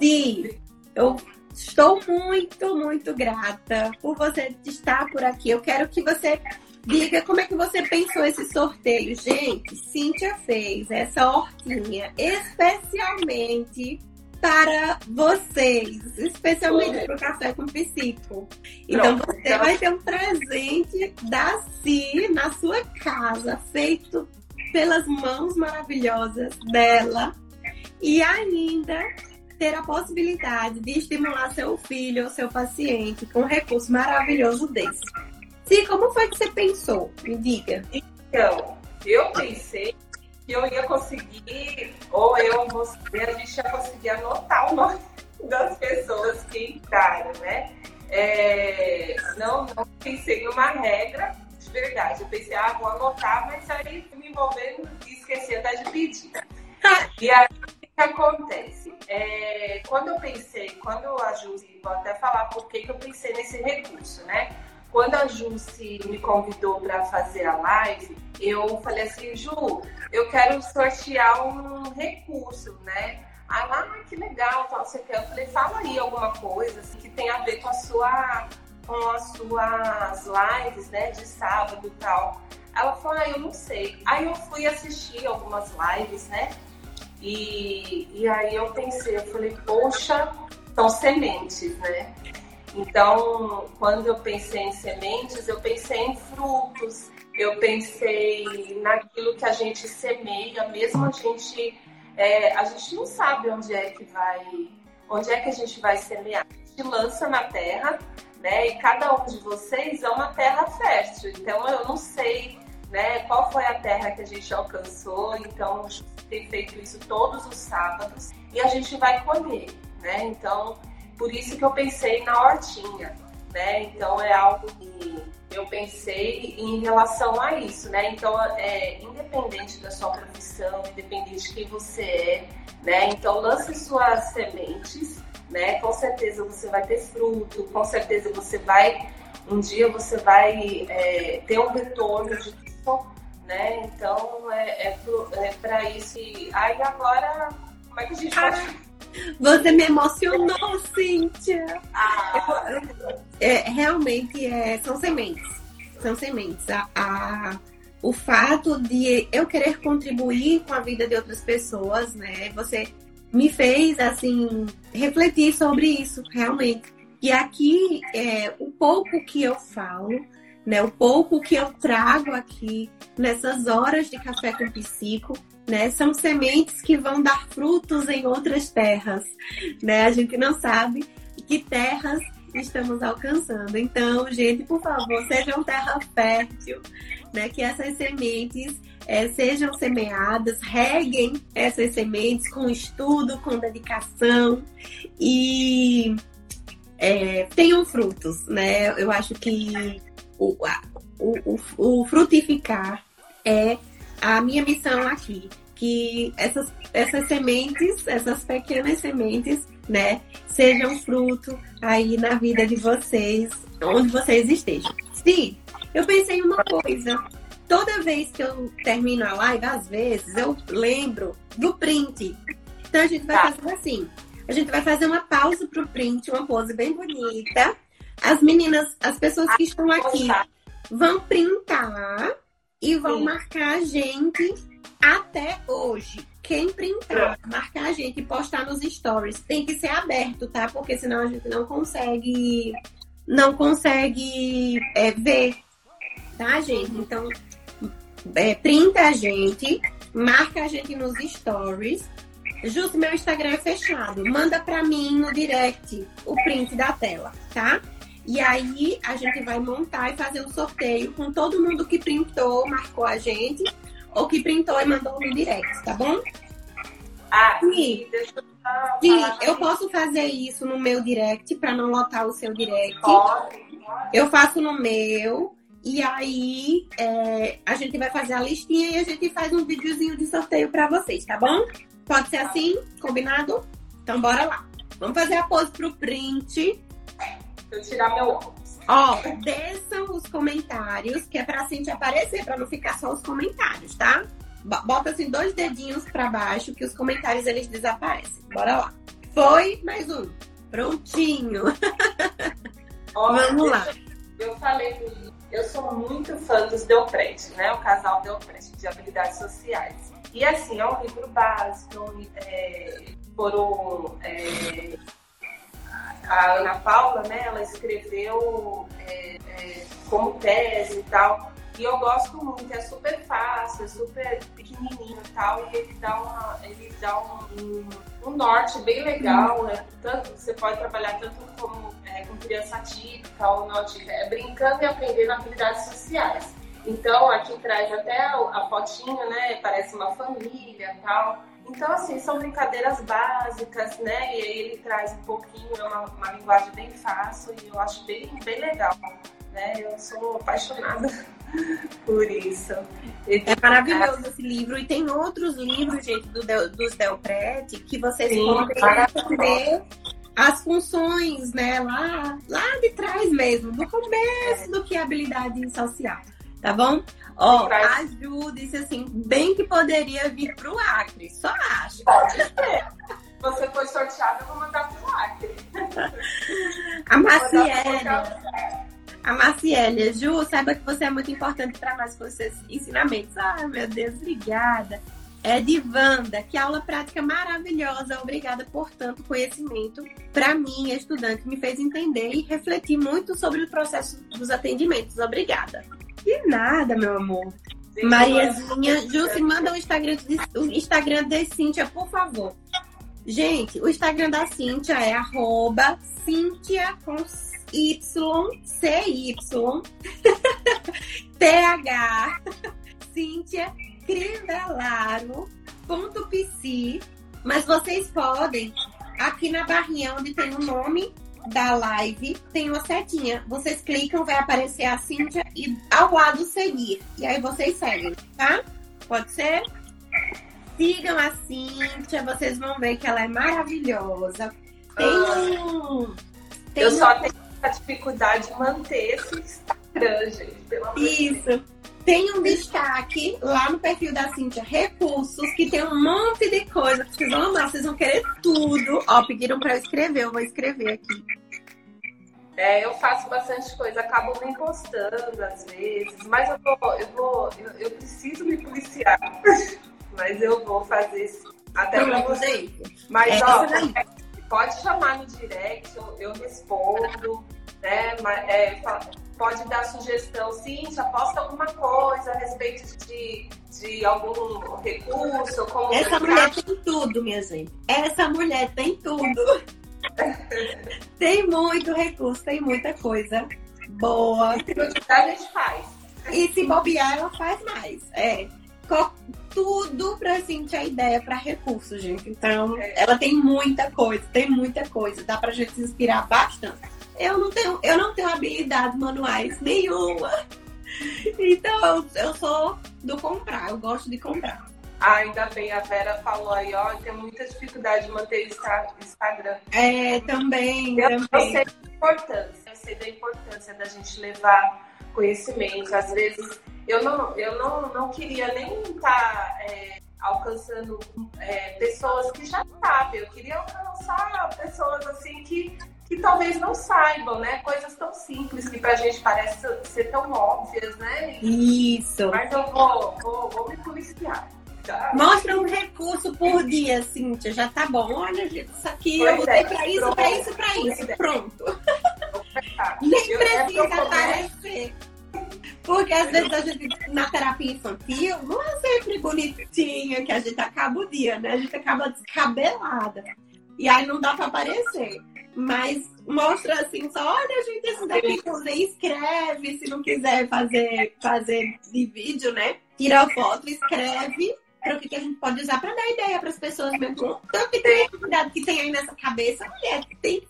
Sim, eu estou muito, muito grata por você estar por aqui. Eu quero que você diga como é que você pensou esse sorteio. Gente, Cíntia fez essa hortinha especialmente para vocês, especialmente para o Café com Psico. Então Pronto, você vai ter um presente da Si na sua casa, feito pelas mãos maravilhosas dela. E ainda ter a possibilidade de estimular seu filho ou seu paciente com um recurso maravilhoso desse. Si, como foi que você pensou? Me diga. Então, eu pensei que eu ia conseguir, ou eu, você, a gente ia conseguir anotar o nome das pessoas que entraram, né? É, não, não pensei numa regra de verdade. Eu pensei, ah, vou anotar, mas aí me envolvendo e esqueci até de pedir. E aí, acontece? É, quando eu pensei, quando a Júlia, vou até falar por que, eu pensei nesse recurso, né? Quando a Jússi me convidou para fazer a live, eu falei assim, Ju, eu quero sortear um recurso, né? Aí lá, ah, que legal, tal, você quer? Eu falei, fala aí alguma coisa assim, que tem a ver com a sua, com as suas lives, né, de sábado e tal. Ela falou, ah, eu não sei. Aí eu fui assistir algumas lives, né? E, e aí eu pensei, eu falei, poxa, são sementes, né? Então, quando eu pensei em sementes, eu pensei em frutos, eu pensei naquilo que a gente semeia, mesmo a gente, é, a gente não sabe onde é que vai, onde é que a gente vai semear. A gente lança na terra, né? E cada um de vocês é uma terra fértil. Então, eu não sei, né? Qual foi a terra que a gente alcançou? Então, tem feito isso todos os sábados e a gente vai colher, né? Então por isso que eu pensei na hortinha, né? Então é algo que eu pensei em relação a isso, né? Então, é, independente da sua profissão, independente de quem você é, né? Então, lance suas sementes, né? Com certeza você vai ter fruto, com certeza você vai, um dia você vai é, ter um retorno de tudo, né? Então, é, é, é para isso. E aí, agora, como é que a gente pode você me emocionou, Cíntia. Ah. É, realmente é, são sementes. São sementes. A, a, o fato de eu querer contribuir com a vida de outras pessoas, né? Você me fez, assim, refletir sobre isso, realmente. E aqui, é, o pouco que eu falo, né? O pouco que eu trago aqui nessas horas de café com psico, né? São sementes que vão dar frutos em outras terras, né? A gente não sabe que terras estamos alcançando. Então, gente, por favor, sejam terra fértil, né? Que essas sementes é, sejam semeadas, reguem essas sementes com estudo, com dedicação e é, tenham frutos, né? Eu acho que o, o, o, o frutificar é a minha missão aqui, que essas, essas sementes, essas pequenas sementes, né, sejam fruto aí na vida de vocês, onde vocês estejam. Sim, eu pensei em uma coisa. Toda vez que eu termino a live, às vezes, eu lembro do print. Então a gente vai tá. fazer assim. A gente vai fazer uma pausa pro print, uma pose bem bonita. As meninas, as pessoas que estão aqui vão printar e vão Sim. marcar a gente até hoje. Quem printar, marcar a gente e postar nos stories tem que ser aberto, tá? Porque senão a gente não consegue não consegue é, ver, tá, gente? Então, é, printa a gente, marca a gente nos stories. Justo, meu Instagram é fechado. Manda pra mim no direct o print da tela, tá? E aí a gente vai montar e fazer um sorteio com todo mundo que printou, marcou a gente, ou que printou e mandou no direct, tá bom? Ah, sim. Deixa eu Sim, eu posso fazer isso no meu direct para não lotar o seu direct. Pode, pode. Eu faço no meu. E aí é, a gente vai fazer a listinha e a gente faz um videozinho de sorteio para vocês, tá bom? Pode ser assim? Combinado? Então bora lá. Vamos fazer a pose pro print. Eu tirar meu óculos. Ó, desçam os comentários, que é pra Cintia aparecer, pra não ficar só os comentários, tá? Bota assim dois dedinhos para baixo que os comentários eles desaparecem. Bora lá. Foi mais um. Prontinho. Vamos lá. Eu falei eu sou muito fã dos Delpret, né? O casal Delpret de habilidades sociais. E assim, é um livro básico, é, foram é, a Ana Paula, né? Ela escreveu é, é como tese e tal. E eu gosto muito, é super fácil, é super pequenininho e tal, e ele dá, uma, ele dá um, um, norte bem legal, né? Tanto, você pode trabalhar tanto como, é, com criança típica ou não típica, é brincando e aprendendo habilidades sociais. Então, aqui traz até a, fotinha, né? Parece uma família e tal. Então, assim, são brincadeiras básicas, né? E aí ele traz um pouquinho, é uma, uma linguagem bem fácil e eu acho bem, bem legal né? Eu sou apaixonada por isso. É maravilhoso esse livro. E tem outros livros, gente, do Del, dos Delprete, que vocês Sim, podem ver as funções, né? Lá, lá de trás mesmo, do começo do que é habilidade social. Tá bom? Ó, a Ju disse assim, bem que poderia vir pro Acre, só acho. Pode ser. Você foi sorteada, eu vou mandar pro Acre. A Maciele. A Marciélia, Ju, saiba que você é muito importante para nós com seus ensinamentos. Ah, meu Deus, obrigada. É de Wanda, que aula prática maravilhosa. Obrigada por tanto conhecimento. Para mim, estudante, me fez entender e refletir muito sobre o processo dos atendimentos. Obrigada. De nada, meu amor. Sim, Mariazinha, se manda o Instagram, de, o Instagram de Cíntia, por favor. Gente, o Instagram da Cíntia é arroba Cíntia com Y, C, Y, T, H, Cíntia, Crindalaro, ponto PC. Mas vocês podem, aqui na barrinha onde tem o nome da live, tem uma setinha. Vocês clicam, vai aparecer a Cíntia e ao lado seguir. E aí vocês seguem, tá? Pode ser? Sigam a Cíntia, vocês vão ver que ela é maravilhosa. Tem um. Tem eu um... só tenho a dificuldade de manter esse Instagram, gente. Pelo amor Isso. Tem um destaque lá no perfil da Cintia, recursos, que tem um monte de coisa que vocês vão amar, vocês vão querer tudo. Ó, pediram para eu escrever, eu vou escrever aqui. É, eu faço bastante coisa, acabo me postando às vezes, mas eu vou, eu vou, eu, eu preciso me policiar. mas eu vou fazer isso. Até pra você. Mas, é ó, pode chamar no direct, eu, eu respondo, né? É, pode dar sugestão, Cíntia, posta alguma coisa a respeito de, de algum recurso. Como Essa mulher tem tudo, minha gente. Essa mulher tem tudo. tem muito recurso, tem muita coisa boa. A gente faz. E se bobear, ela faz mais. É tudo pra gente a ideia para recursos, gente. Então, ela tem muita coisa, tem muita coisa. Dá pra gente se inspirar bastante. Eu não tenho, eu não tenho habilidades manuais nenhuma. Então, eu sou do comprar, eu gosto de comprar. Ah, ainda bem, a Vera falou aí, ó, tem muita dificuldade de manter o Instagram. É, também, eu, também. Eu sei da importância, eu sei da importância da gente levar conhecimento. Às vezes eu não, eu não, não queria nem estar tá, é, alcançando é, pessoas que já sabem, eu queria alcançar pessoas assim que, que talvez não saibam, né? Coisas tão simples que pra gente parece ser tão óbvias, né? Isso. Mas eu vou, vou, vou me policiar. Tá? Mostra um recurso por dia, Cíntia. Já tá bom. Olha, isso aqui pois eu vou é, pra isso, pra isso, pra isso. É. Pronto. Nem precisa aparecer. Porque às vezes a gente, na terapia infantil, não é sempre bonitinha que a gente acaba o dia, né? A gente acaba descabelada. E aí não dá pra aparecer. Mas mostra assim, só olha, gente, isso daqui você escreve, se não quiser fazer, fazer de vídeo, né? Tira a foto, escreve para o que, a gente pode usar para dar ideia para as pessoas mesmo. Tanto que tem cuidado que tem aí nessa cabeça, mulher, tem,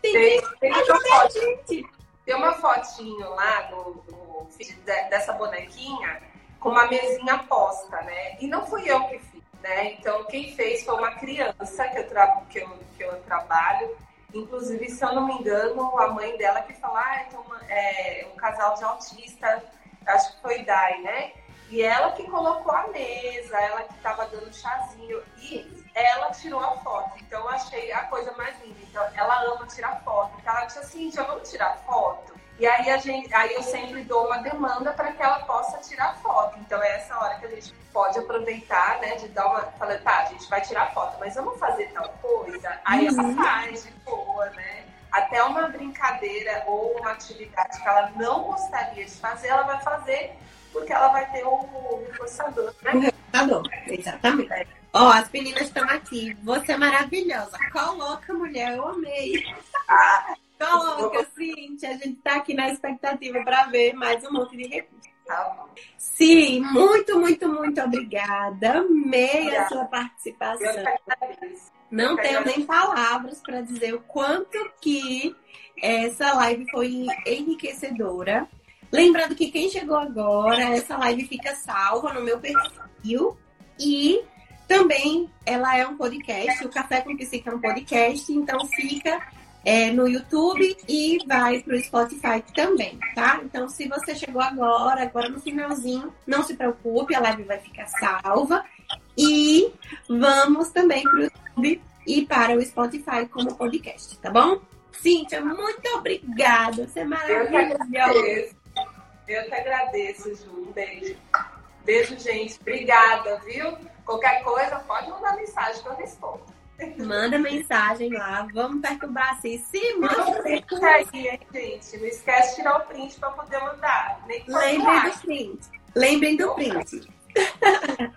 tem, tem, tem ajuda a gente. Tem uma fotinho lá do, do, dessa bonequinha com uma mesinha posta, né? E não fui eu que fiz, né? Então quem fez foi uma criança que eu, tra que eu, que eu trabalho. Inclusive, se eu não me engano, a mãe dela que falou, ah, então, é um casal de autista, acho que foi Dai, né? E ela que colocou a mesa, ela que estava dando chazinho. E ela tirou a foto. Então eu achei a coisa mais linda. Então ela ama tirar foto. Então ela disse assim, já vamos tirar foto? E aí, a gente, aí eu sempre dou uma demanda para que ela possa tirar foto. Então é essa hora que a gente pode aproveitar, né? De dar uma. Falar, tá, a gente vai tirar foto, mas vamos fazer tal coisa. Aí uhum. ela faz de boa, né? Até uma brincadeira ou uma atividade que ela não gostaria de fazer, ela vai fazer porque ela vai ter um reforçador, né? Um reforçador, exatamente. Ó, oh, as meninas estão aqui. Você é maravilhosa. Coloca, mulher, eu amei. Coloca, Cintia. A gente tá aqui na expectativa para ver mais um monte de recursos. Tá Sim, muito, muito, muito obrigada. Amei a sua participação. Não tenho nem palavras para dizer o quanto que essa live foi enriquecedora. Lembrando que quem chegou agora, essa live fica salva no meu perfil e também ela é um podcast, o Café com Psique é um podcast, então fica é, no YouTube e vai para o Spotify também, tá? Então, se você chegou agora, agora no finalzinho, não se preocupe, a live vai ficar salva. E vamos também para o YouTube e para o Spotify como podcast, tá bom? Cíntia, muito obrigada. Você é maravilhosa. Eu que agradeço, Ju. Um beijo. Beijo, gente. Obrigada, viu? Qualquer coisa, pode mandar mensagem que eu respondo. Manda mensagem lá, vamos perturbar assim. Se manda aí, gente. Não esquece de tirar o print para poder mandar. Lembrem do print. Lembrem do print.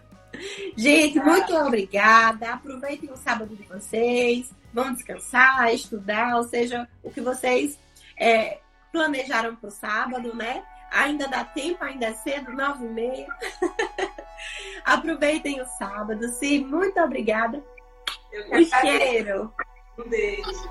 gente, muito obrigada. Aproveitem o sábado de vocês. Vão descansar, estudar, ou seja, o que vocês é, planejaram para o sábado, né? Ainda dá tempo, ainda é cedo, nove e meia. Aproveitem o sábado. Sim, muito obrigada. Eu quero o é. cheiro. Um beijo.